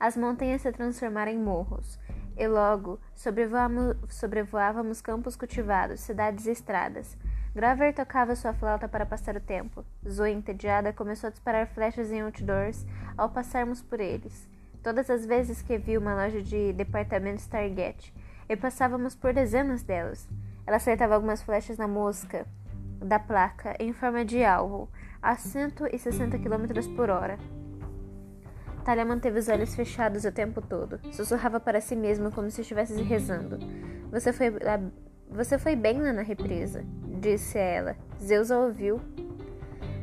As montanhas se transformaram em morros, e logo sobrevoávamos campos cultivados, cidades e estradas. Graver tocava sua flauta para passar o tempo. Zoe, entediada, começou a disparar flechas em outdoors ao passarmos por eles. Todas as vezes que vi uma loja de departamentos Target, e passávamos por dezenas delas. Ela acertava algumas flechas na mosca da placa em forma de alvo, a 160 km por hora. Talia manteve os olhos fechados o tempo todo. Sussurrava para si mesma como se estivesse rezando. Você foi, você foi bem lá na represa, disse ela. Zeus a ouviu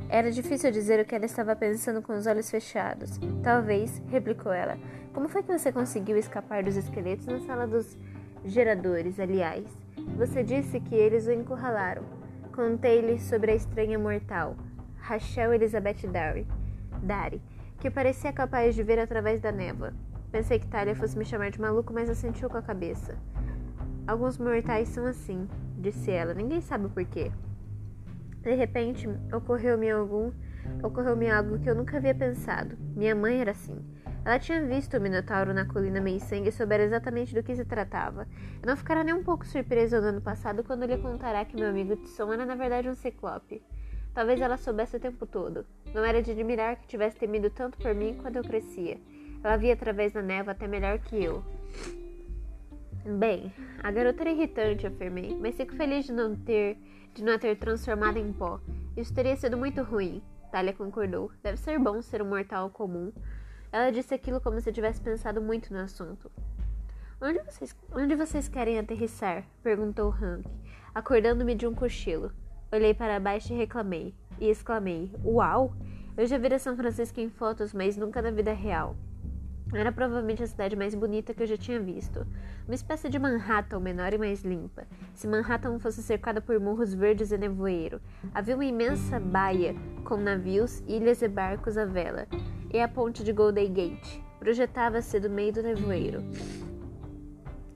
era difícil dizer o que ela estava pensando com os olhos fechados. Talvez, replicou ela. Como foi que você conseguiu escapar dos esqueletos na sala dos geradores, aliás? Você disse que eles o encurralaram. Contei-lhe sobre a estranha mortal, Rachel Elizabeth Dari, Dari, que parecia capaz de ver através da névoa. Pensei que Talia fosse me chamar de maluco, mas assentiu com a cabeça. Alguns mortais são assim, disse ela. Ninguém sabe o porquê. De repente, ocorreu-me algum, ocorreu-me algo que eu nunca havia pensado. Minha mãe era assim. Ela tinha visto o Minotauro na colina Meisang e soubera exatamente do que se tratava. Eu não ficará nem um pouco surpresa no ano passado quando lhe contará que meu amigo Tisson era na verdade um ciclope. Talvez ela soubesse o tempo todo. Não era de admirar que tivesse temido tanto por mim quando eu crescia. Ela via através da névoa até melhor que eu. Bem, a garota era irritante, afirmei, mas fico feliz de não ter de não a ter transformado em pó. Isso teria sido muito ruim. Talia concordou. Deve ser bom ser um mortal comum. Ela disse aquilo como se tivesse pensado muito no assunto. Onde vocês, onde vocês querem aterrissar? perguntou Hank, acordando-me de um cochilo. Olhei para baixo e reclamei. E exclamei: Uau! Eu já vi São Francisco em fotos, mas nunca na vida real. Era provavelmente a cidade mais bonita que eu já tinha visto. Uma espécie de Manhattan, menor e mais limpa. Se Manhattan fosse cercada por morros verdes e nevoeiro, havia uma imensa baía com navios, ilhas e barcos à vela. E a ponte de Golden Gate, projetava-se do meio do nevoeiro.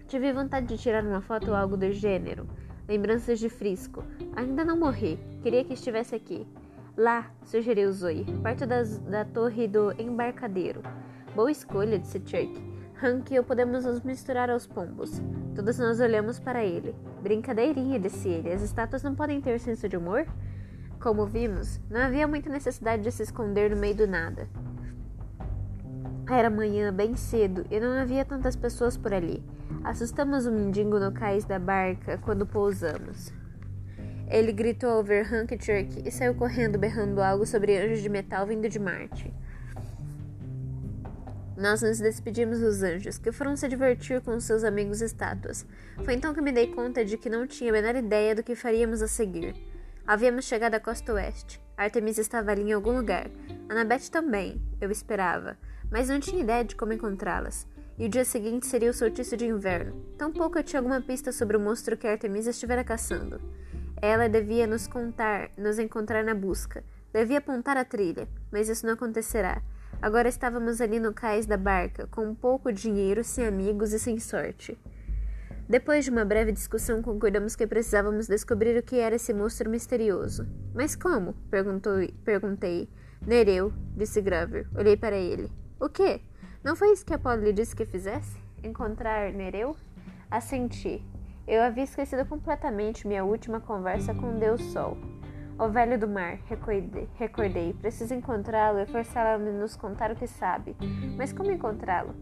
Tive vontade de tirar uma foto ou algo do gênero. Lembranças de Frisco. Ainda não morri. Queria que estivesse aqui. Lá, sugeriu Zoe, perto das, da torre do embarcadeiro. Boa escolha, disse Chuck. Hank e eu podemos nos misturar aos pombos. Todos nós olhamos para ele. Brincadeirinha, disse ele. As estátuas não podem ter senso de humor? Como vimos, não havia muita necessidade de se esconder no meio do nada. Era manhã bem cedo e não havia tantas pessoas por ali. Assustamos o mendigo no cais da barca quando pousamos. Ele gritou ao ver Hank Church e saiu correndo berrando algo sobre anjos de metal vindo de Marte. Nós nos despedimos dos anjos, que foram se divertir com seus amigos estátuas. Foi então que me dei conta de que não tinha a menor ideia do que faríamos a seguir. Havíamos chegado à costa oeste. Artemis estava ali em algum lugar. Annabeth também, eu esperava, mas não tinha ideia de como encontrá-las e o dia seguinte seria o solstício de inverno. Tampouco eu tinha alguma pista sobre o monstro que Artemisa estivera caçando. Ela devia nos contar, nos encontrar na busca. Devia apontar a trilha, mas isso não acontecerá. Agora estávamos ali no cais da barca, com pouco dinheiro, sem amigos e sem sorte. Depois de uma breve discussão, concordamos que precisávamos descobrir o que era esse monstro misterioso. Mas como? Perguntei. Nereu, disse Graver. Olhei para ele. O quê? Não foi isso que Apolo lhe disse que fizesse? Encontrar Nereu? Assenti. Eu havia esquecido completamente minha última conversa com Deus Sol. O velho do mar, recordei. recordei. Preciso encontrá-lo e forçá-lo a nos contar o que sabe. Mas como encontrá-lo?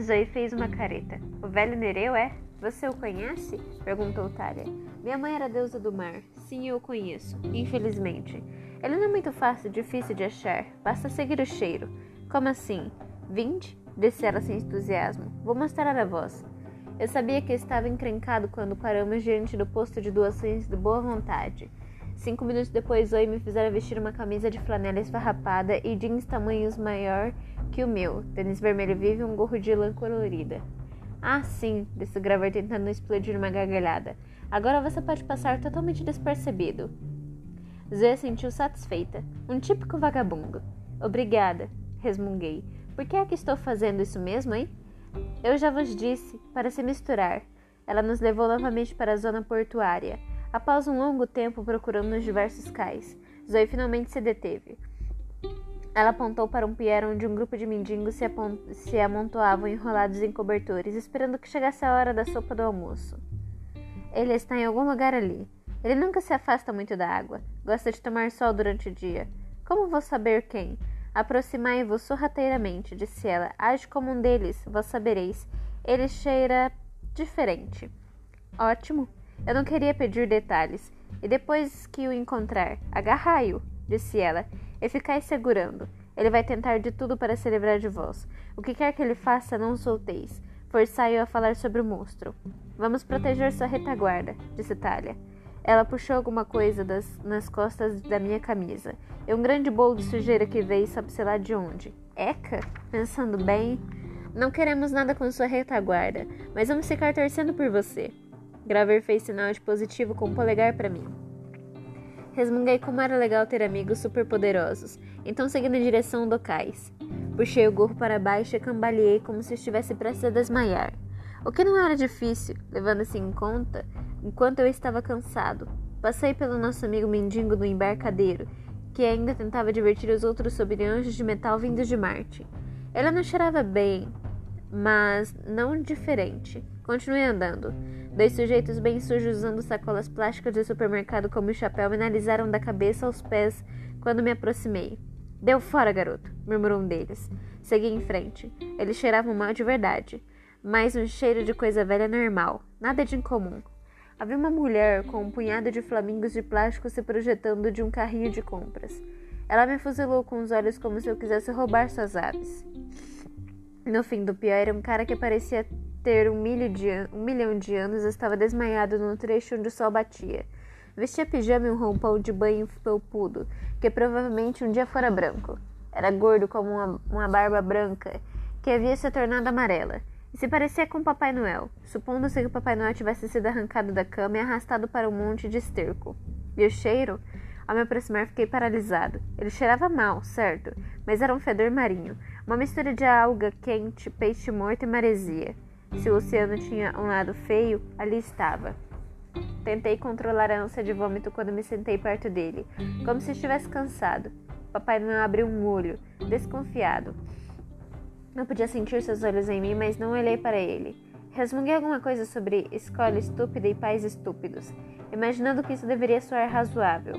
Zoe fez uma careta. O velho Nereu é? Você o conhece? Perguntou Talia. Minha mãe era deusa do mar. Sim, eu o conheço. Infelizmente. Ele não é muito fácil, difícil de achar. Basta seguir o cheiro. Como assim? Vinte? Disse ela sem entusiasmo. Vou mostrar a voz. Eu sabia que estava encrencado quando paramos diante do posto de doações de boa vontade. Cinco minutos depois, Zoe me fizera vestir uma camisa de flanela esfarrapada e jeans tamanhos maior que o meu, tênis vermelho vivo e um gorro de lã colorida. Ah, sim, disse Graver tentando explodir uma gargalhada. Agora você pode passar totalmente despercebido. Zoe sentiu satisfeita. Um típico vagabundo. Obrigada, resmunguei. Por que é que estou fazendo isso mesmo, hein? Eu já vos disse, para se misturar. Ela nos levou novamente para a zona portuária. Após um longo tempo procurando nos diversos cais, Zoe finalmente se deteve. Ela apontou para um pier onde um grupo de mendigos se, se amontoavam enrolados em cobertores, esperando que chegasse a hora da sopa do almoço. Ele está em algum lugar ali. Ele nunca se afasta muito da água. Gosta de tomar sol durante o dia. Como vou saber quem? Aproximai-vos sorrateiramente, disse ela. Age como um deles, vós sabereis. Ele cheira diferente. Ótimo. Eu não queria pedir detalhes. E depois que o encontrar, agarrai-o, disse ela, e ficai segurando. Ele vai tentar de tudo para se livrar de vós. O que quer que ele faça, não solteis. Forçai-o a falar sobre o monstro. Vamos proteger sua retaguarda, disse Talia. Ela puxou alguma coisa das, nas costas da minha camisa. E um grande bolo de sujeira que veio, sabe-se lá de onde. Eca? Pensando bem, não queremos nada com sua retaguarda, mas vamos ficar torcendo por você. Graver fez sinal de positivo com o polegar para mim. Resmunguei como era legal ter amigos superpoderosos, então segui na direção do cais. Puxei o gorro para baixo e cambaleei como se estivesse prestes a desmaiar. O que não era difícil, levando-se em conta enquanto eu estava cansado. Passei pelo nosso amigo mendigo do embarcadeiro, que ainda tentava divertir os outros sobre anjos de metal vindos de Marte. Ela não cheirava bem, mas não diferente. Continuei andando. Dois sujeitos bem sujos usando sacolas plásticas de supermercado como chapéu me analisaram da cabeça aos pés quando me aproximei. Deu fora, garoto, murmurou um deles. Segui em frente. Eles cheiravam mal de verdade mas um cheiro de coisa velha normal, nada de incomum. Havia uma mulher com um punhado de flamingos de plástico se projetando de um carrinho de compras. Ela me fuzilou com os olhos como se eu quisesse roubar suas aves. No fim do pior, um cara que parecia ter um, de, um milhão de anos estava desmaiado no trecho onde o sol batia. Vestia pijama e um roupão de banho felpudo, que provavelmente um dia fora branco. Era gordo como uma, uma barba branca, que havia se tornado amarela e se parecia com Papai Noel, supondo-se que Papai Noel tivesse sido arrancado da cama e arrastado para um monte de esterco. E o cheiro? Ao me aproximar, fiquei paralisado. Ele cheirava mal, certo, mas era um fedor marinho. Uma mistura de alga quente, peixe morto e maresia. Se o oceano tinha um lado feio, ali estava. Tentei controlar a ânsia de vômito quando me sentei perto dele, como se estivesse cansado. Papai Noel abriu um olho, desconfiado. Não podia sentir seus olhos em mim, mas não olhei para ele. Resmunguei alguma coisa sobre escola estúpida e pais estúpidos, imaginando que isso deveria soar razoável.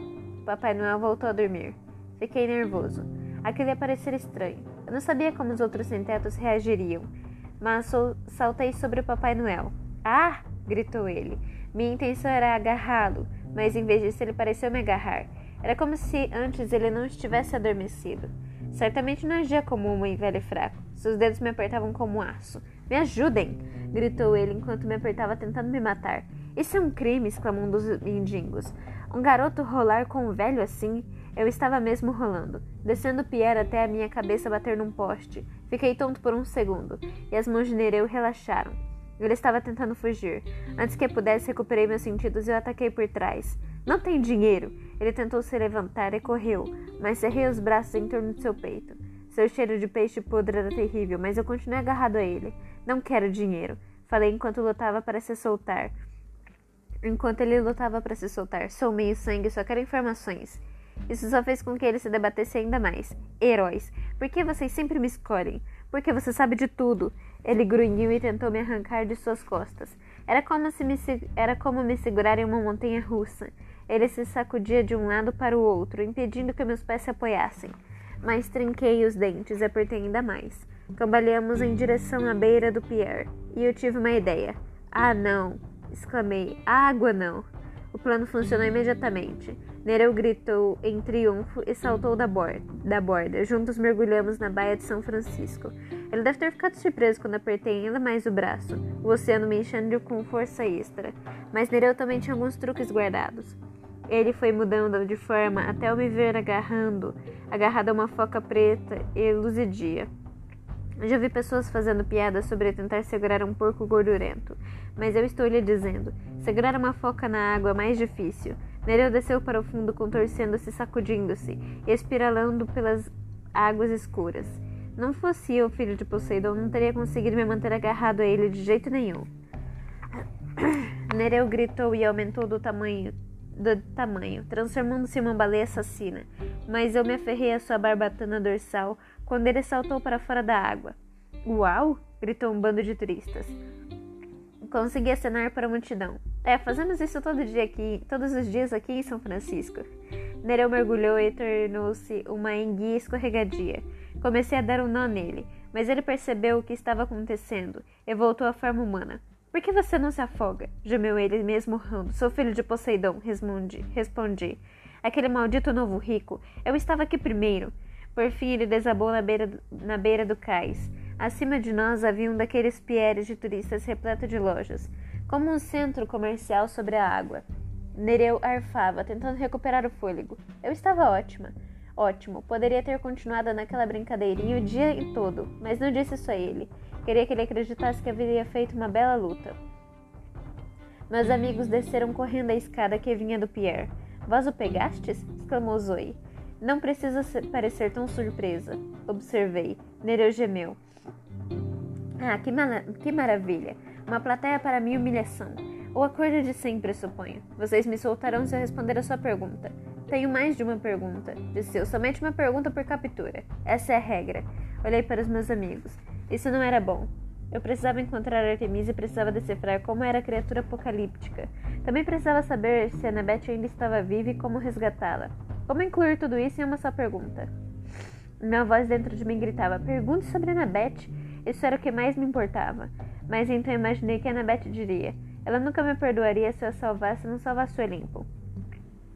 Papai Noel voltou a dormir. Fiquei nervoso. Aquilo ia parecer estranho. Eu não sabia como os outros sem-tetos reagiriam, mas saltei sobre o Papai Noel. Ah! gritou ele. Minha intenção era agarrá-lo, mas em vez disso ele pareceu me agarrar. Era como se antes ele não estivesse adormecido. Certamente não agia como um velho e fraco. Seus dedos me apertavam como aço. Me ajudem! gritou ele enquanto me apertava tentando me matar. Isso é um crime! exclamou um dos mendigos. Um garoto rolar com um velho assim? Eu estava mesmo rolando, descendo o Pierre até a minha cabeça bater num poste. Fiquei tonto por um segundo, e as mãos de Nereu relaxaram. Ele estava tentando fugir. Antes que eu pudesse, recuperei meus sentidos e o ataquei por trás. Não tem dinheiro! Ele tentou se levantar e correu, mas cerrei os braços em torno de seu peito. Seu cheiro de peixe podre era terrível, mas eu continuei agarrado a ele. Não quero dinheiro, falei enquanto lutava para se soltar. Enquanto ele lutava para se soltar, sou meio sangue, só quero informações. Isso só fez com que ele se debatesse ainda mais. Heróis, por que vocês sempre me escolhem? Porque você sabe de tudo. Ele grunhiu e tentou me arrancar de suas costas. Era como, se me, era como me segurar em uma montanha russa. Ele se sacudia de um lado para o outro, impedindo que meus pés se apoiassem. Mas trinquei os dentes e apertei ainda mais. Cambaleamos em direção à beira do Pierre, e eu tive uma ideia. Ah, não! exclamei. Água não! O plano funcionou imediatamente. Nereu gritou em triunfo e saltou da borda, da borda. Juntos mergulhamos na baía de São Francisco. Ele deve ter ficado surpreso quando apertei ainda mais o braço, o oceano me enchendo com força extra. Mas Nereu também tinha alguns truques guardados. Ele foi mudando de forma até eu me ver agarrando, agarrado a uma foca preta e luzidia. Já vi pessoas fazendo piadas sobre tentar segurar um porco gordurento, mas eu estou lhe dizendo: segurar uma foca na água é mais difícil. Nereu desceu para o fundo, contorcendo-se, sacudindo-se, e espiralando pelas águas escuras. Não fosse eu filho de Poseidon, não teria conseguido me manter agarrado a ele de jeito nenhum. Nereu gritou e aumentou do tamanho do tamanho, transformando-se em uma baleia assassina, mas eu me aferrei à sua barbatana dorsal quando ele saltou para fora da água. Uau! gritou um bando de turistas. Consegui acenar para a multidão. É, fazemos isso todo dia aqui, todos os dias aqui em São Francisco. Nereu mergulhou e tornou-se uma enguia escorregadia. Comecei a dar um nó nele, mas ele percebeu o que estava acontecendo e voltou à forma humana. Por que você não se afoga? gemeu ele, mesmo rando. Sou filho de Poseidon, respondi. respondi. Aquele maldito novo rico. Eu estava aqui primeiro. Por fim, ele desabou na beira, na beira do cais. Acima de nós havia um daqueles pieres de turistas repleto de lojas, como um centro comercial sobre a água. Nereu arfava, tentando recuperar o fôlego. Eu estava ótima. Ótimo, poderia ter continuado naquela brincadeirinha o dia todo, mas não disse isso a ele. Queria que ele acreditasse que haveria feito uma bela luta. Meus amigos desceram correndo a escada que vinha do Pierre. Vós o pegastes? exclamou Zoe. Não precisa parecer tão surpresa, observei. Nereu gemeu. Ah, que, que maravilha! Uma plateia para minha humilhação. O acordo de sempre, suponho. Vocês me soltarão se eu responder a sua pergunta. Tenho mais de uma pergunta, disse eu. Somente uma pergunta por captura. Essa é a regra. Olhei para os meus amigos. Isso não era bom. Eu precisava encontrar Artemisa e precisava decifrar como era a criatura apocalíptica. Também precisava saber se Annabeth ainda estava viva e como resgatá-la. Como incluir tudo isso em uma só pergunta? Minha voz dentro de mim gritava: Pergunte sobre Annabeth. Isso era o que mais me importava. Mas então imaginei que Annabeth diria: Ela nunca me perdoaria se eu a salvasse não salvasse o Olimpo.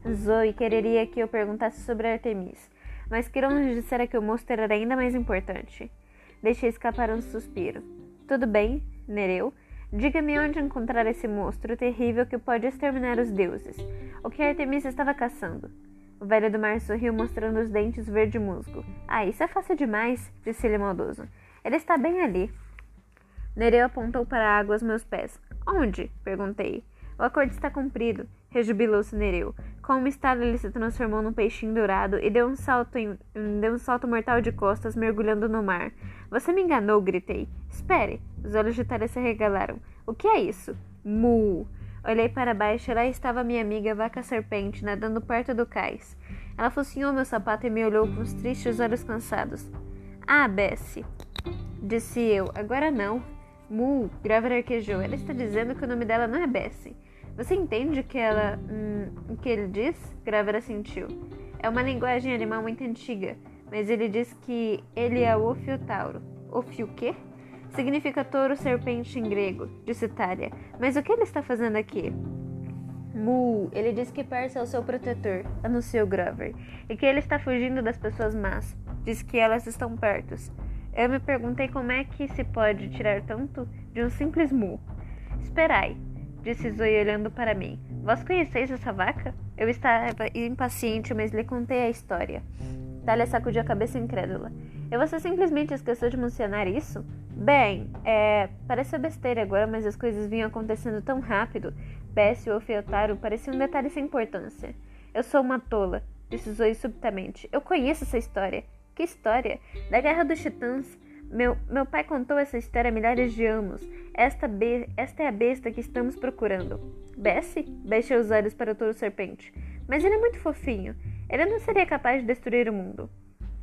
Zoe quereria que eu perguntasse sobre Artemis, mas Quiron nos dissera que o monstro era ainda mais importante. Deixei escapar um suspiro. Tudo bem, Nereu. Diga-me onde encontrar esse monstro terrível que pode exterminar os deuses. O que Artemis estava caçando? O velho do mar sorriu, mostrando os dentes verde musgo. Ah, isso é fácil demais, disse ele maldoso. Ele está bem ali. Nereu apontou para a água aos meus pés. Onde? perguntei. O acordo está cumprido, rejubilou-se Nereu. Com uma estalo, ele se transformou num peixinho dourado e deu um salto em, deu um salto mortal de costas, mergulhando no mar. Você me enganou, gritei. Espere! Os olhos de Talia se regalaram. O que é isso? Mu! Olhei para baixo e lá estava minha amiga vaca serpente nadando perto do cais. Ela focinhou meu sapato e me olhou com os tristes olhos cansados. Ah, Bessie, disse eu. Agora não. Mu, Graver arquejou. Ela está dizendo que o nome dela não é Bessie. Você entende que ela. Hum, o que ele diz? Graver assentiu. É uma linguagem animal muito antiga, mas ele diz que ele é o Ofiotauro. Ofio quê? Significa touro serpente em grego, disse Tália. Mas o que ele está fazendo aqui? Mu, ele diz que Percy é o seu protetor, anunciou Grover, e que ele está fugindo das pessoas más. Diz que elas estão perto. Eu me perguntei como é que se pode tirar tanto de um simples mu. Esperai, disse Zoe olhando para mim. Vós conheceis essa vaca? Eu estava impaciente, mas lhe contei a história. Talia sacudiu a cabeça incrédula. E você simplesmente esqueceu de mencionar isso? Bem, é. Parece besteira agora, mas as coisas vinham acontecendo tão rápido. Bessie ou Feotaro parecia um detalhe sem importância. Eu sou uma tola, disse Zoe subitamente. Eu conheço essa história. Que história? Da Guerra dos Titãs. Meu, meu pai contou essa história há milhares de anos. Esta, be esta é a besta que estamos procurando. Bessie? Baixei os olhos para o touro serpente. Mas ele é muito fofinho. Ele não seria capaz de destruir o mundo.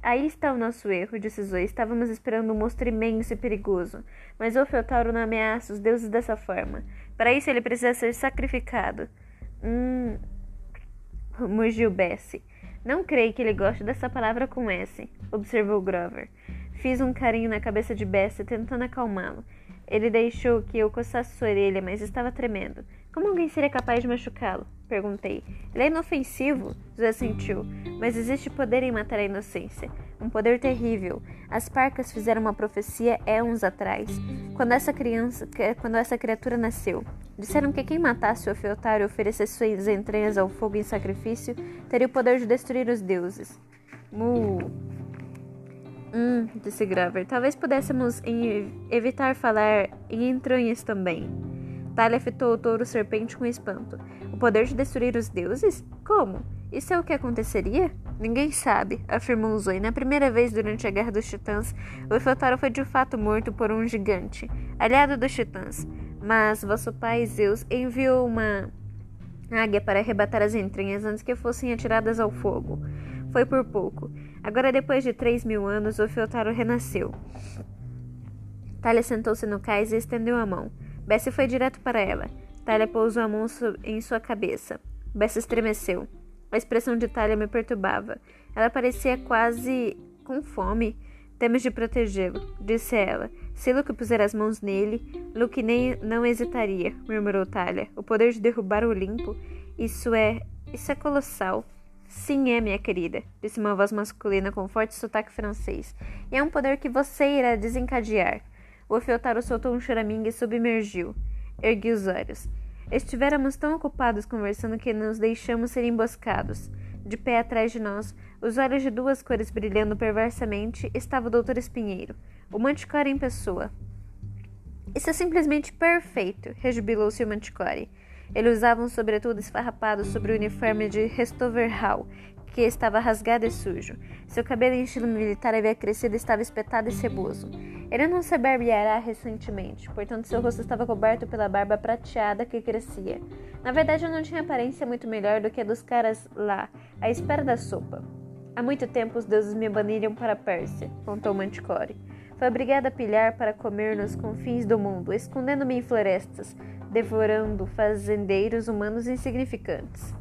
Aí está o nosso erro, disse Zoe. Estávamos esperando um monstro imenso e perigoso. Mas o Feltauro não ameaça os deuses dessa forma. Para isso ele precisa ser sacrificado. Hum. Mugiu Bessie. Não creio que ele goste dessa palavra com S, observou Grover. Fiz um carinho na cabeça de Bessie, tentando acalmá-lo. Ele deixou que eu coçasse sua orelha, mas estava tremendo. Como alguém seria capaz de machucá-lo? Perguntei. Ele é inofensivo, José sentiu, mas existe poder em matar a inocência. Um poder terrível. As parcas fizeram uma profecia éons atrás, quando essa criança, quando essa criatura nasceu. Disseram que quem matasse o Ofeotário e oferecesse suas entranhas ao fogo em sacrifício teria o poder de destruir os deuses. Mu. Hum, disse Graver. Talvez pudéssemos evitar falar em entranhas também. Talia fitou o touro serpente com espanto. O poder de destruir os deuses? Como? Isso é o que aconteceria? Ninguém sabe, afirmou Zoe. Na primeira vez durante a Guerra dos Titãs, o Efeltaro foi de fato morto por um gigante, aliado dos Titãs. Mas vosso pai Zeus enviou uma águia para arrebatar as entranhas antes que fossem atiradas ao fogo. Foi por pouco. Agora, depois de três mil anos, o Feltaro renasceu. Talia sentou-se no cais e estendeu a mão. Bessie foi direto para ela. Talia pousou a mão em sua cabeça. Bessie estremeceu. A expressão de Talia me perturbava. Ela parecia quase com fome. Temos de protegê-lo, disse ela. Se Luke puser as mãos nele, Luke nem não hesitaria, murmurou Talia. O poder de derrubar o Olimpo, isso é. isso é colossal. Sim, é, minha querida, disse uma voz masculina com forte sotaque francês. E é um poder que você irá desencadear. O Feltaro soltou um choramingue e submergiu. Ergui os olhos. Estivéramos tão ocupados conversando que nos deixamos ser emboscados. De pé atrás de nós, os olhos de duas cores brilhando perversamente, estava o Doutor Espinheiro, o Manticore em pessoa. Isso é simplesmente perfeito, rejubilou-se o Manticore. Ele usava um sobretudo esfarrapado sobre o uniforme de Restover Hall que estava rasgado e sujo. Seu cabelo em estilo militar havia crescido e estava espetado e ceboso. Ele não se barbeara recentemente, portanto seu rosto estava coberto pela barba prateada que crescia. Na verdade, eu não tinha aparência muito melhor do que a dos caras lá, à espera da sopa. Há muito tempo os deuses me baniram para a Pérsia, contou Manticore. Foi obrigada a pilhar para comer nos confins do mundo, escondendo-me em florestas, devorando fazendeiros humanos insignificantes.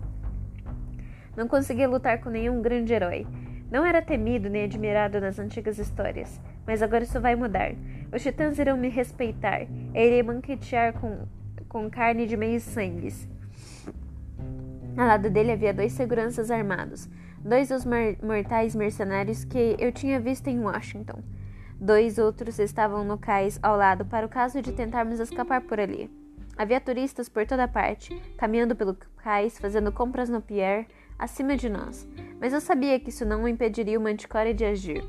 Não conseguia lutar com nenhum grande herói. Não era temido nem admirado nas antigas histórias, mas agora isso vai mudar. Os titãs irão me respeitar. Eu irei banquetear com, com carne de meios sangues. Ao lado dele havia dois seguranças armados, dois dos mortais mercenários que eu tinha visto em Washington. Dois outros estavam no cais ao lado para o caso de tentarmos escapar por ali. Havia turistas por toda parte, caminhando pelo cais, fazendo compras no pier, acima de nós, mas eu sabia que isso não impediria o Manticore de agir.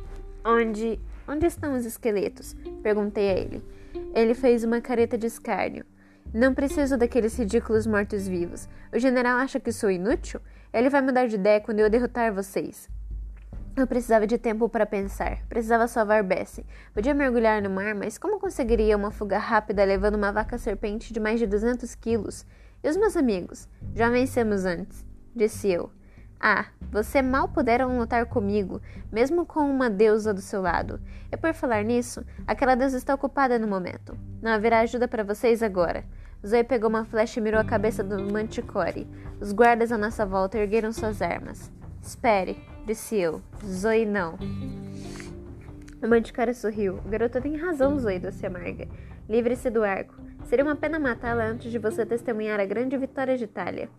Onde. Onde estão os esqueletos? Perguntei a ele. Ele fez uma careta de escárnio. Não preciso daqueles ridículos mortos-vivos. O general acha que sou inútil? Ele vai mudar de ideia quando eu derrotar vocês. Eu precisava de tempo para pensar. Precisava salvar Bessie. Podia mergulhar no mar, mas como conseguiria uma fuga rápida levando uma vaca serpente de mais de 200 quilos? E os meus amigos? Já vencemos antes, disse eu. Ah, você mal puderam lutar comigo, mesmo com uma deusa do seu lado. E por falar nisso, aquela deusa está ocupada no momento. Não haverá ajuda para vocês agora. Zoe pegou uma flecha e mirou a cabeça do Manticore. Os guardas à nossa volta ergueram suas armas. Espere, disse eu. Zoe não. O Manticore sorriu. O garoto tem razão, Zoe, doce amarga. Livre-se do arco. Seria uma pena matá-la antes de você testemunhar a grande vitória de Talia.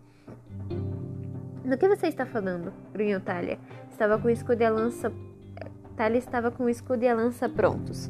Do que você está falando? grunhou Talia. Estava com o escudo e a lança. Talia estava com o escudo e a lança prontos.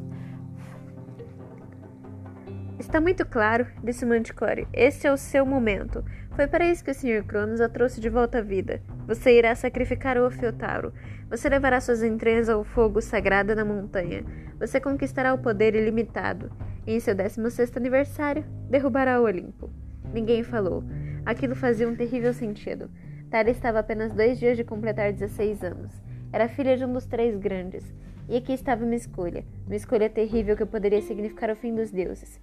Está muito claro, disse Manticore. Este é o seu momento. Foi para isso que o Sr. Cronos a trouxe de volta à vida. Você irá sacrificar o Ofiotauro. Você levará suas entranhas ao fogo sagrado na montanha. Você conquistará o poder ilimitado. E em seu 16 aniversário, derrubará o Olimpo. Ninguém falou. Aquilo fazia um terrível sentido. Tara estava apenas dois dias de completar 16 anos. Era filha de um dos três grandes. E aqui estava uma escolha. Uma escolha terrível que poderia significar o fim dos deuses.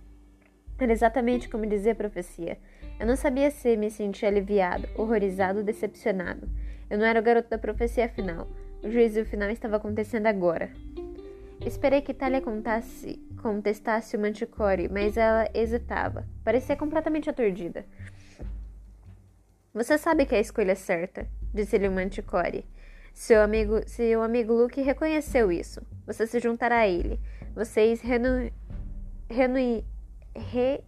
Era exatamente como dizia a profecia. Eu não sabia se me sentia aliviado, horrorizado, decepcionado. Eu não era o garoto da profecia final. O juízo final estava acontecendo agora. Esperei que Talia contasse, contestasse o Manticore, mas ela hesitava. Parecia completamente aturdida. Você sabe que é a escolha certa, disse-lhe o Manticore. Seu amigo, seu amigo Luke reconheceu isso. Você se juntará a ele. Vocês renu, renu, re,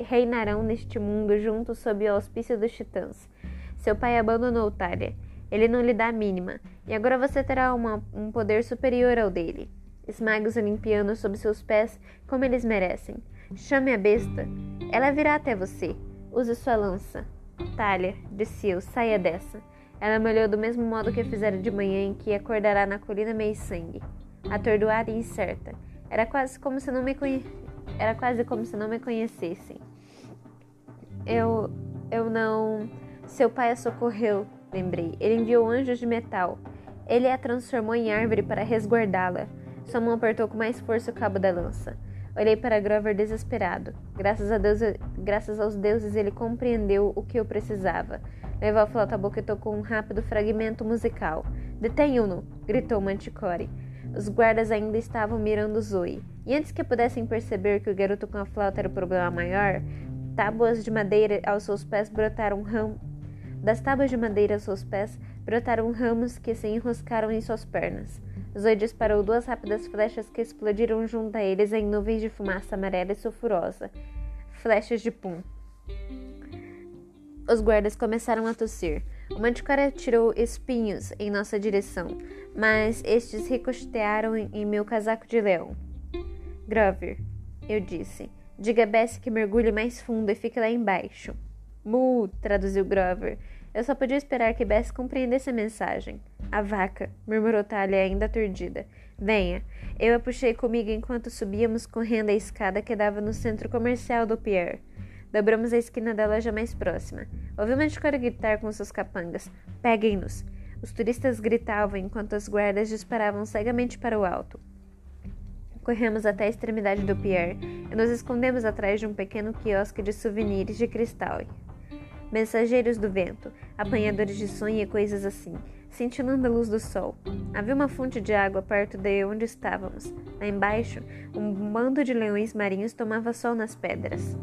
reinarão neste mundo juntos sob o auspício dos titãs. Seu pai abandonou Talia. Ele não lhe dá a mínima, e agora você terá uma, um poder superior ao dele. Esmague os olimpianos sob seus pés como eles merecem. Chame a besta. Ela virá até você. Use sua lança. Talia, disse eu, saia dessa. Ela me olhou do mesmo modo que fizera de manhã em que acordará na colina meio sangue, atordoada e incerta. Era quase como se não me era quase como se não me conhecessem. Eu. Eu não. Seu pai a socorreu, lembrei. Ele enviou anjos de metal. Ele a transformou em árvore para resguardá-la. Sua mão apertou com mais força o cabo da lança. Olhei para Grover desesperado. Graças a Deus, graças aos deuses, ele compreendeu o que eu precisava. Levou a flauta à boca e tocou um rápido fragmento musical. Detenham-no! gritou Manticore. Os guardas ainda estavam mirando Zoe, e antes que pudessem perceber que o garoto com a flauta era o problema maior, tábuas de madeira aos seus pés brotaram ramos. Das tábuas de madeira aos seus pés brotaram ramos que se enroscaram em suas pernas. Zoe disparou duas rápidas flechas que explodiram junto a eles em nuvens de fumaça amarela e sulfurosa. Flechas de pum. Os guardas começaram a tossir. O manticore atirou espinhos em nossa direção, mas estes ricochetearam em meu casaco de leão. Grover, eu disse, diga a Bessie que mergulhe mais fundo e fique lá embaixo. Mu, traduziu Grover. Eu só podia esperar que Bessie compreendesse a mensagem. A vaca, murmurou Talia, ainda aturdida. Venha. Eu a puxei comigo enquanto subíamos correndo a escada que dava no centro comercial do Pierre. Dobramos a esquina da loja mais próxima. Ouvi uma escora gritar com seus capangas. Peguem-nos! Os turistas gritavam enquanto as guardas disparavam cegamente para o alto. Corremos até a extremidade do pier e nos escondemos atrás de um pequeno quiosque de souvenirs de cristal. Mensageiros do vento, apanhadores de sonho e coisas assim, cintilando a luz do sol. Havia uma fonte de água perto de onde estávamos. Lá embaixo, um bando de leões marinhos tomava sol nas pedras.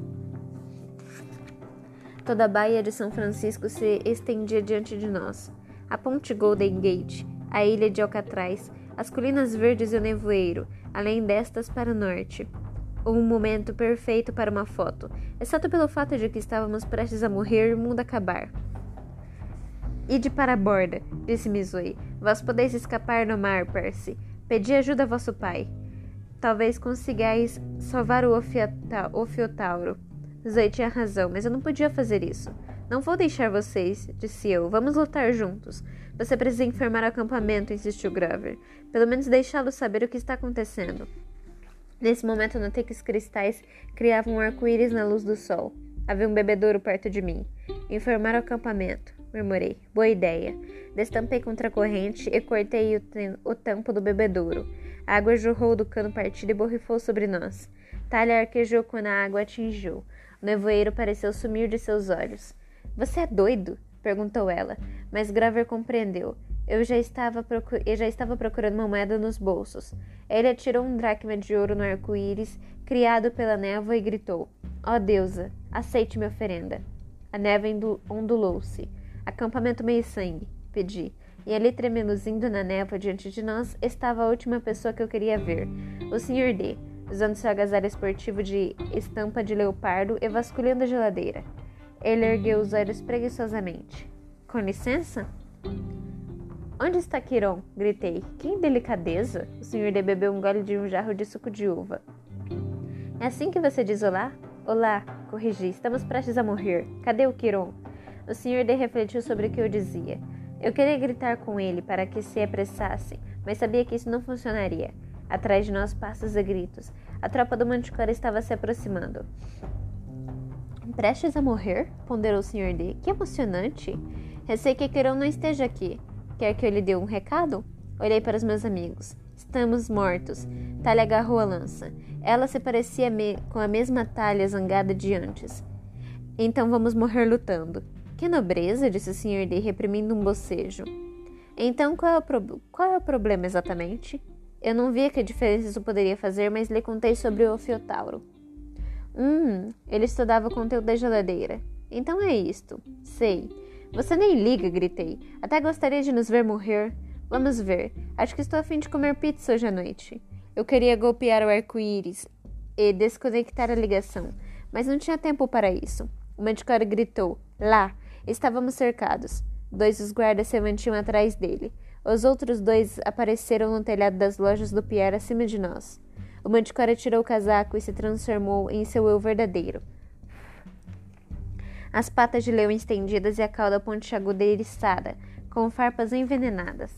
Toda a baía de São Francisco se estendia diante de nós. A ponte Golden Gate, a ilha de Alcatraz, as colinas verdes e o nevoeiro, além destas para o norte. Um momento perfeito para uma foto, exceto pelo fato de que estávamos prestes a morrer e o mundo acabar. Ide para a borda, disse Mizui. Vós podeis escapar no mar, Percy. Pedi ajuda a vosso pai. Talvez consigais salvar o Ofiotauro. Zoe tinha razão, mas eu não podia fazer isso. Não vou deixar vocês, disse eu. Vamos lutar juntos. Você precisa informar o acampamento, insistiu Grover. Pelo menos deixá-lo saber o que está acontecendo. Nesse momento, notei que os cristais criavam um arco-íris na luz do sol. Havia um bebedouro perto de mim. Informar o acampamento. murmurei. Boa ideia. Destampei contra a corrente e cortei o, o tampo do bebedouro. A água jorrou do cano partido e borrifou sobre nós. Talha arquejou quando a água atingiu. O nevoeiro pareceu sumir de seus olhos. Você é doido? perguntou ela, mas Graver compreendeu. Eu já estava, eu já estava procurando uma moeda nos bolsos. Ele atirou um dracma de ouro no arco-íris, criado pela névoa, e gritou: Ó oh, deusa, aceite minha oferenda. A névoa ondulou-se. Acampamento meio-sangue, pedi. E ali, tremeluzindo na névoa diante de nós, estava a última pessoa que eu queria ver: o Sr. D, usando seu agasalho esportivo de estampa de leopardo e vasculhando a geladeira. Ele ergueu os olhos preguiçosamente. Com licença? Onde está Quiron? Gritei. Que indelicadeza! O senhor D bebeu um gole de um jarro de suco de uva. É assim que você diz olá? Olá, corrigi. Estamos prestes a morrer. Cadê o Quiron? O senhor D refletiu sobre o que eu dizia. Eu queria gritar com ele para que se apressasse, mas sabia que isso não funcionaria. Atrás de nós, passos e gritos. A tropa do Manticore estava se aproximando. Prestes a morrer? ponderou o Sr. D. Que emocionante! Receio que Quirão não esteja aqui. Quer que eu lhe dê um recado? Olhei para os meus amigos. Estamos mortos. Talha agarrou a lança. Ela se parecia com a mesma talha zangada de antes. Então vamos morrer lutando. Que nobreza, disse o Sr. D, reprimindo um bocejo. Então qual é, o qual é o problema exatamente? Eu não via que diferença isso poderia fazer, mas lhe contei sobre o Ofiotauro. Hum, ele estudava o conteúdo da geladeira. Então é isto. Sei. Você nem liga, gritei. Até gostaria de nos ver morrer. Vamos ver. Acho que estou a fim de comer pizza hoje à noite. Eu queria golpear o arco-íris e desconectar a ligação, mas não tinha tempo para isso. O Manticore gritou. Lá! Estávamos cercados. Dois dos guardas se mantinham atrás dele. Os outros dois apareceram no telhado das lojas do Pierre acima de nós. O Manticore tirou o casaco e se transformou em seu eu verdadeiro as patas de leão estendidas e a cauda pontiaguda eriçada, com farpas envenenadas.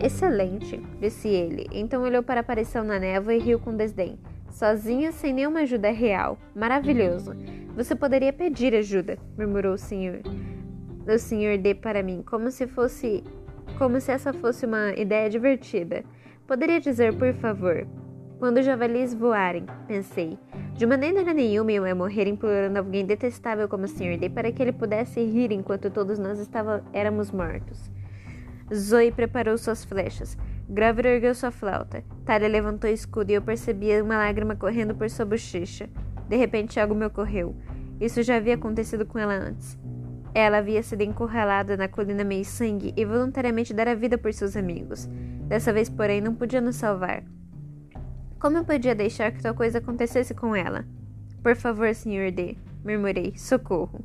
Excelente, disse ele. Então olhou para a aparição na névoa e riu com desdém. Sozinha, sem nenhuma ajuda real. Maravilhoso. Você poderia pedir ajuda, murmurou o senhor. O senhor D para mim, como se fosse. Como se essa fosse uma ideia divertida. Poderia dizer, por favor, quando os javalis voarem, pensei. De maneira nenhuma eu ia morrer implorando alguém detestável como o Sr. D para que ele pudesse rir enquanto todos nós estava, éramos mortos. Zoe preparou suas flechas. Graver ergueu sua flauta. Talia levantou o escudo e eu percebia uma lágrima correndo por sua bochecha. De repente algo me ocorreu. Isso já havia acontecido com ela antes. Ela havia sido encurralada na colina meio sangue e voluntariamente dera vida por seus amigos. Dessa vez, porém, não podia nos salvar. Como eu podia deixar que tal coisa acontecesse com ela? Por favor, Sr. D, murmurei. Socorro.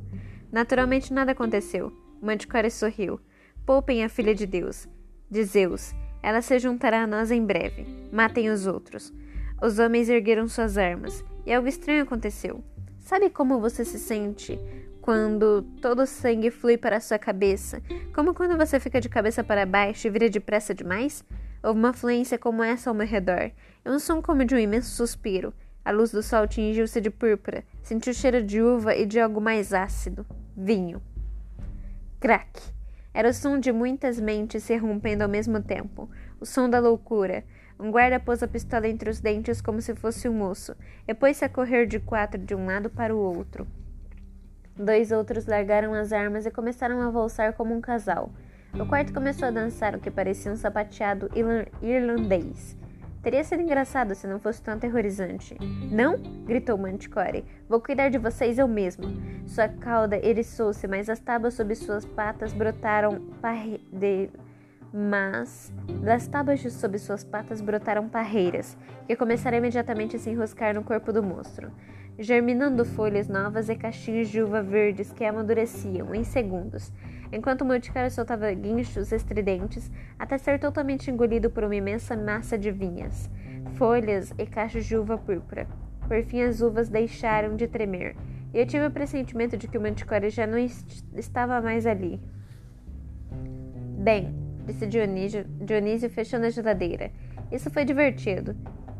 Naturalmente nada aconteceu. Manticore sorriu. Poupem a filha de Deus. De Zeus. Ela se juntará a nós em breve. Matem os outros. Os homens ergueram suas armas. E algo estranho aconteceu. Sabe como você se sente quando todo o sangue flui para a sua cabeça? Como quando você fica de cabeça para baixo e vira depressa demais? Houve uma fluência como essa ao meu redor, e um som como de um imenso suspiro. A luz do sol tingiu-se de púrpura. Senti o cheiro de uva e de algo mais ácido. Vinho. Crack. Era o som de muitas mentes se rompendo ao mesmo tempo. O som da loucura. Um guarda pôs a pistola entre os dentes como se fosse um moço, e pôs-se a correr de quatro de um lado para o outro. Dois outros largaram as armas e começaram a valsar como um casal. O quarto começou a dançar o que parecia um sapateado irlandês. Teria sido engraçado se não fosse tão aterrorizante. Não? gritou Manticore. Vou cuidar de vocês eu mesmo. Sua cauda eriçou-se, mas as tábuas sob suas patas brotaram parre... de... Mas das tábuas sob suas patas brotaram parreiras, que começaram imediatamente a se enroscar no corpo do monstro, germinando folhas novas e caixinhos de uva verdes que amadureciam em segundos enquanto o Monticara soltava guinchos estridentes até ser totalmente engolido por uma imensa massa de vinhas, folhas e cachos de uva púrpura. Por fim, as uvas deixaram de tremer, e eu tive o pressentimento de que o Manticore já não estava mais ali. Bem, disse Dionísio, Dionísio fechando a geladeira. Isso foi divertido.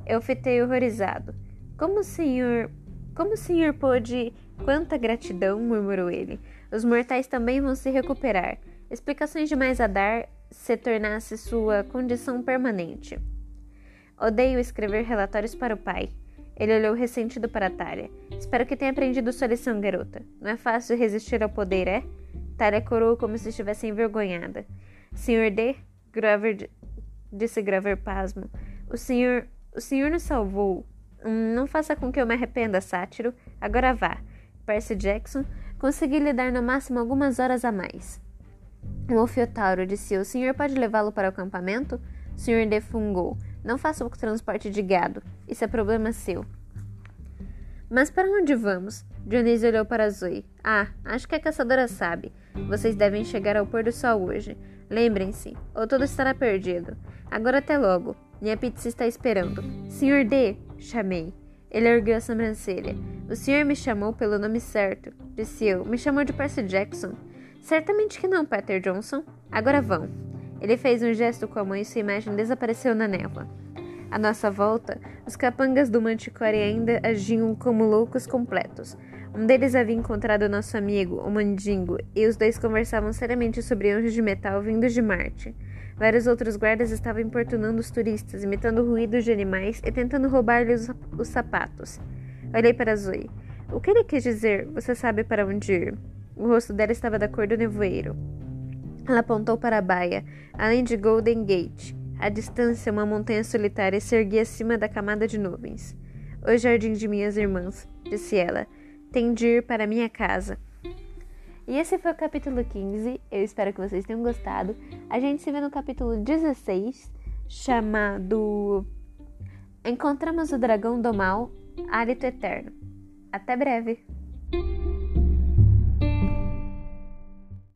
Eu fitei horrorizado. Como o senhor. Como o senhor pôde. Quanta gratidão, murmurou ele. Os mortais também vão se recuperar. Explicações demais a dar se tornasse sua condição permanente. Odeio escrever relatórios para o pai. Ele olhou ressentido para Talia. Espero que tenha aprendido sua lição, garota. Não é fácil resistir ao poder, é? Talia corou como se estivesse envergonhada. Senhor D. Grover disse Grover pasmo. O senhor. O senhor nos salvou. Não faça com que eu me arrependa, sátiro. Agora vá. Percy Jackson. Consegui lhe dar no máximo algumas horas a mais. O Ofiotauro disse: O senhor pode levá-lo para o acampamento? O senhor defungou. Não faça o transporte de gado. Isso é problema seu. Mas para onde vamos? Dionísio olhou para Zoe. Ah, acho que a caçadora sabe. Vocês devem chegar ao pôr do sol hoje. Lembrem-se, ou tudo estará perdido. Agora até logo. Minha pizza está esperando. Senhor D, chamei. Ele ergueu a sobrancelha. O senhor me chamou pelo nome certo, disse eu. Me chamou de Percy Jackson. Certamente que não, Peter Johnson. Agora vão. Ele fez um gesto com a mão e sua imagem desapareceu na névoa. À nossa volta, os capangas do Manticore ainda agiam como loucos completos. Um deles havia encontrado nosso amigo, o Mandingo, e os dois conversavam seriamente sobre anjos de metal vindos de Marte. Vários outros guardas estavam importunando os turistas, imitando ruídos de animais e tentando roubar-lhes os sapatos. Olhei para Zoe. O que ele quis dizer? Você sabe para onde ir? O rosto dela estava da cor do nevoeiro. Ela apontou para a baia, além de Golden Gate. À distância, uma montanha solitária se erguia acima da camada de nuvens. O jardim de minhas irmãs, disse ela. Tem de ir para minha casa. E esse foi o capítulo 15. Eu espero que vocês tenham gostado. A gente se vê no capítulo 16, chamado Encontramos o Dragão do Mal, Hálito Eterno. Até breve!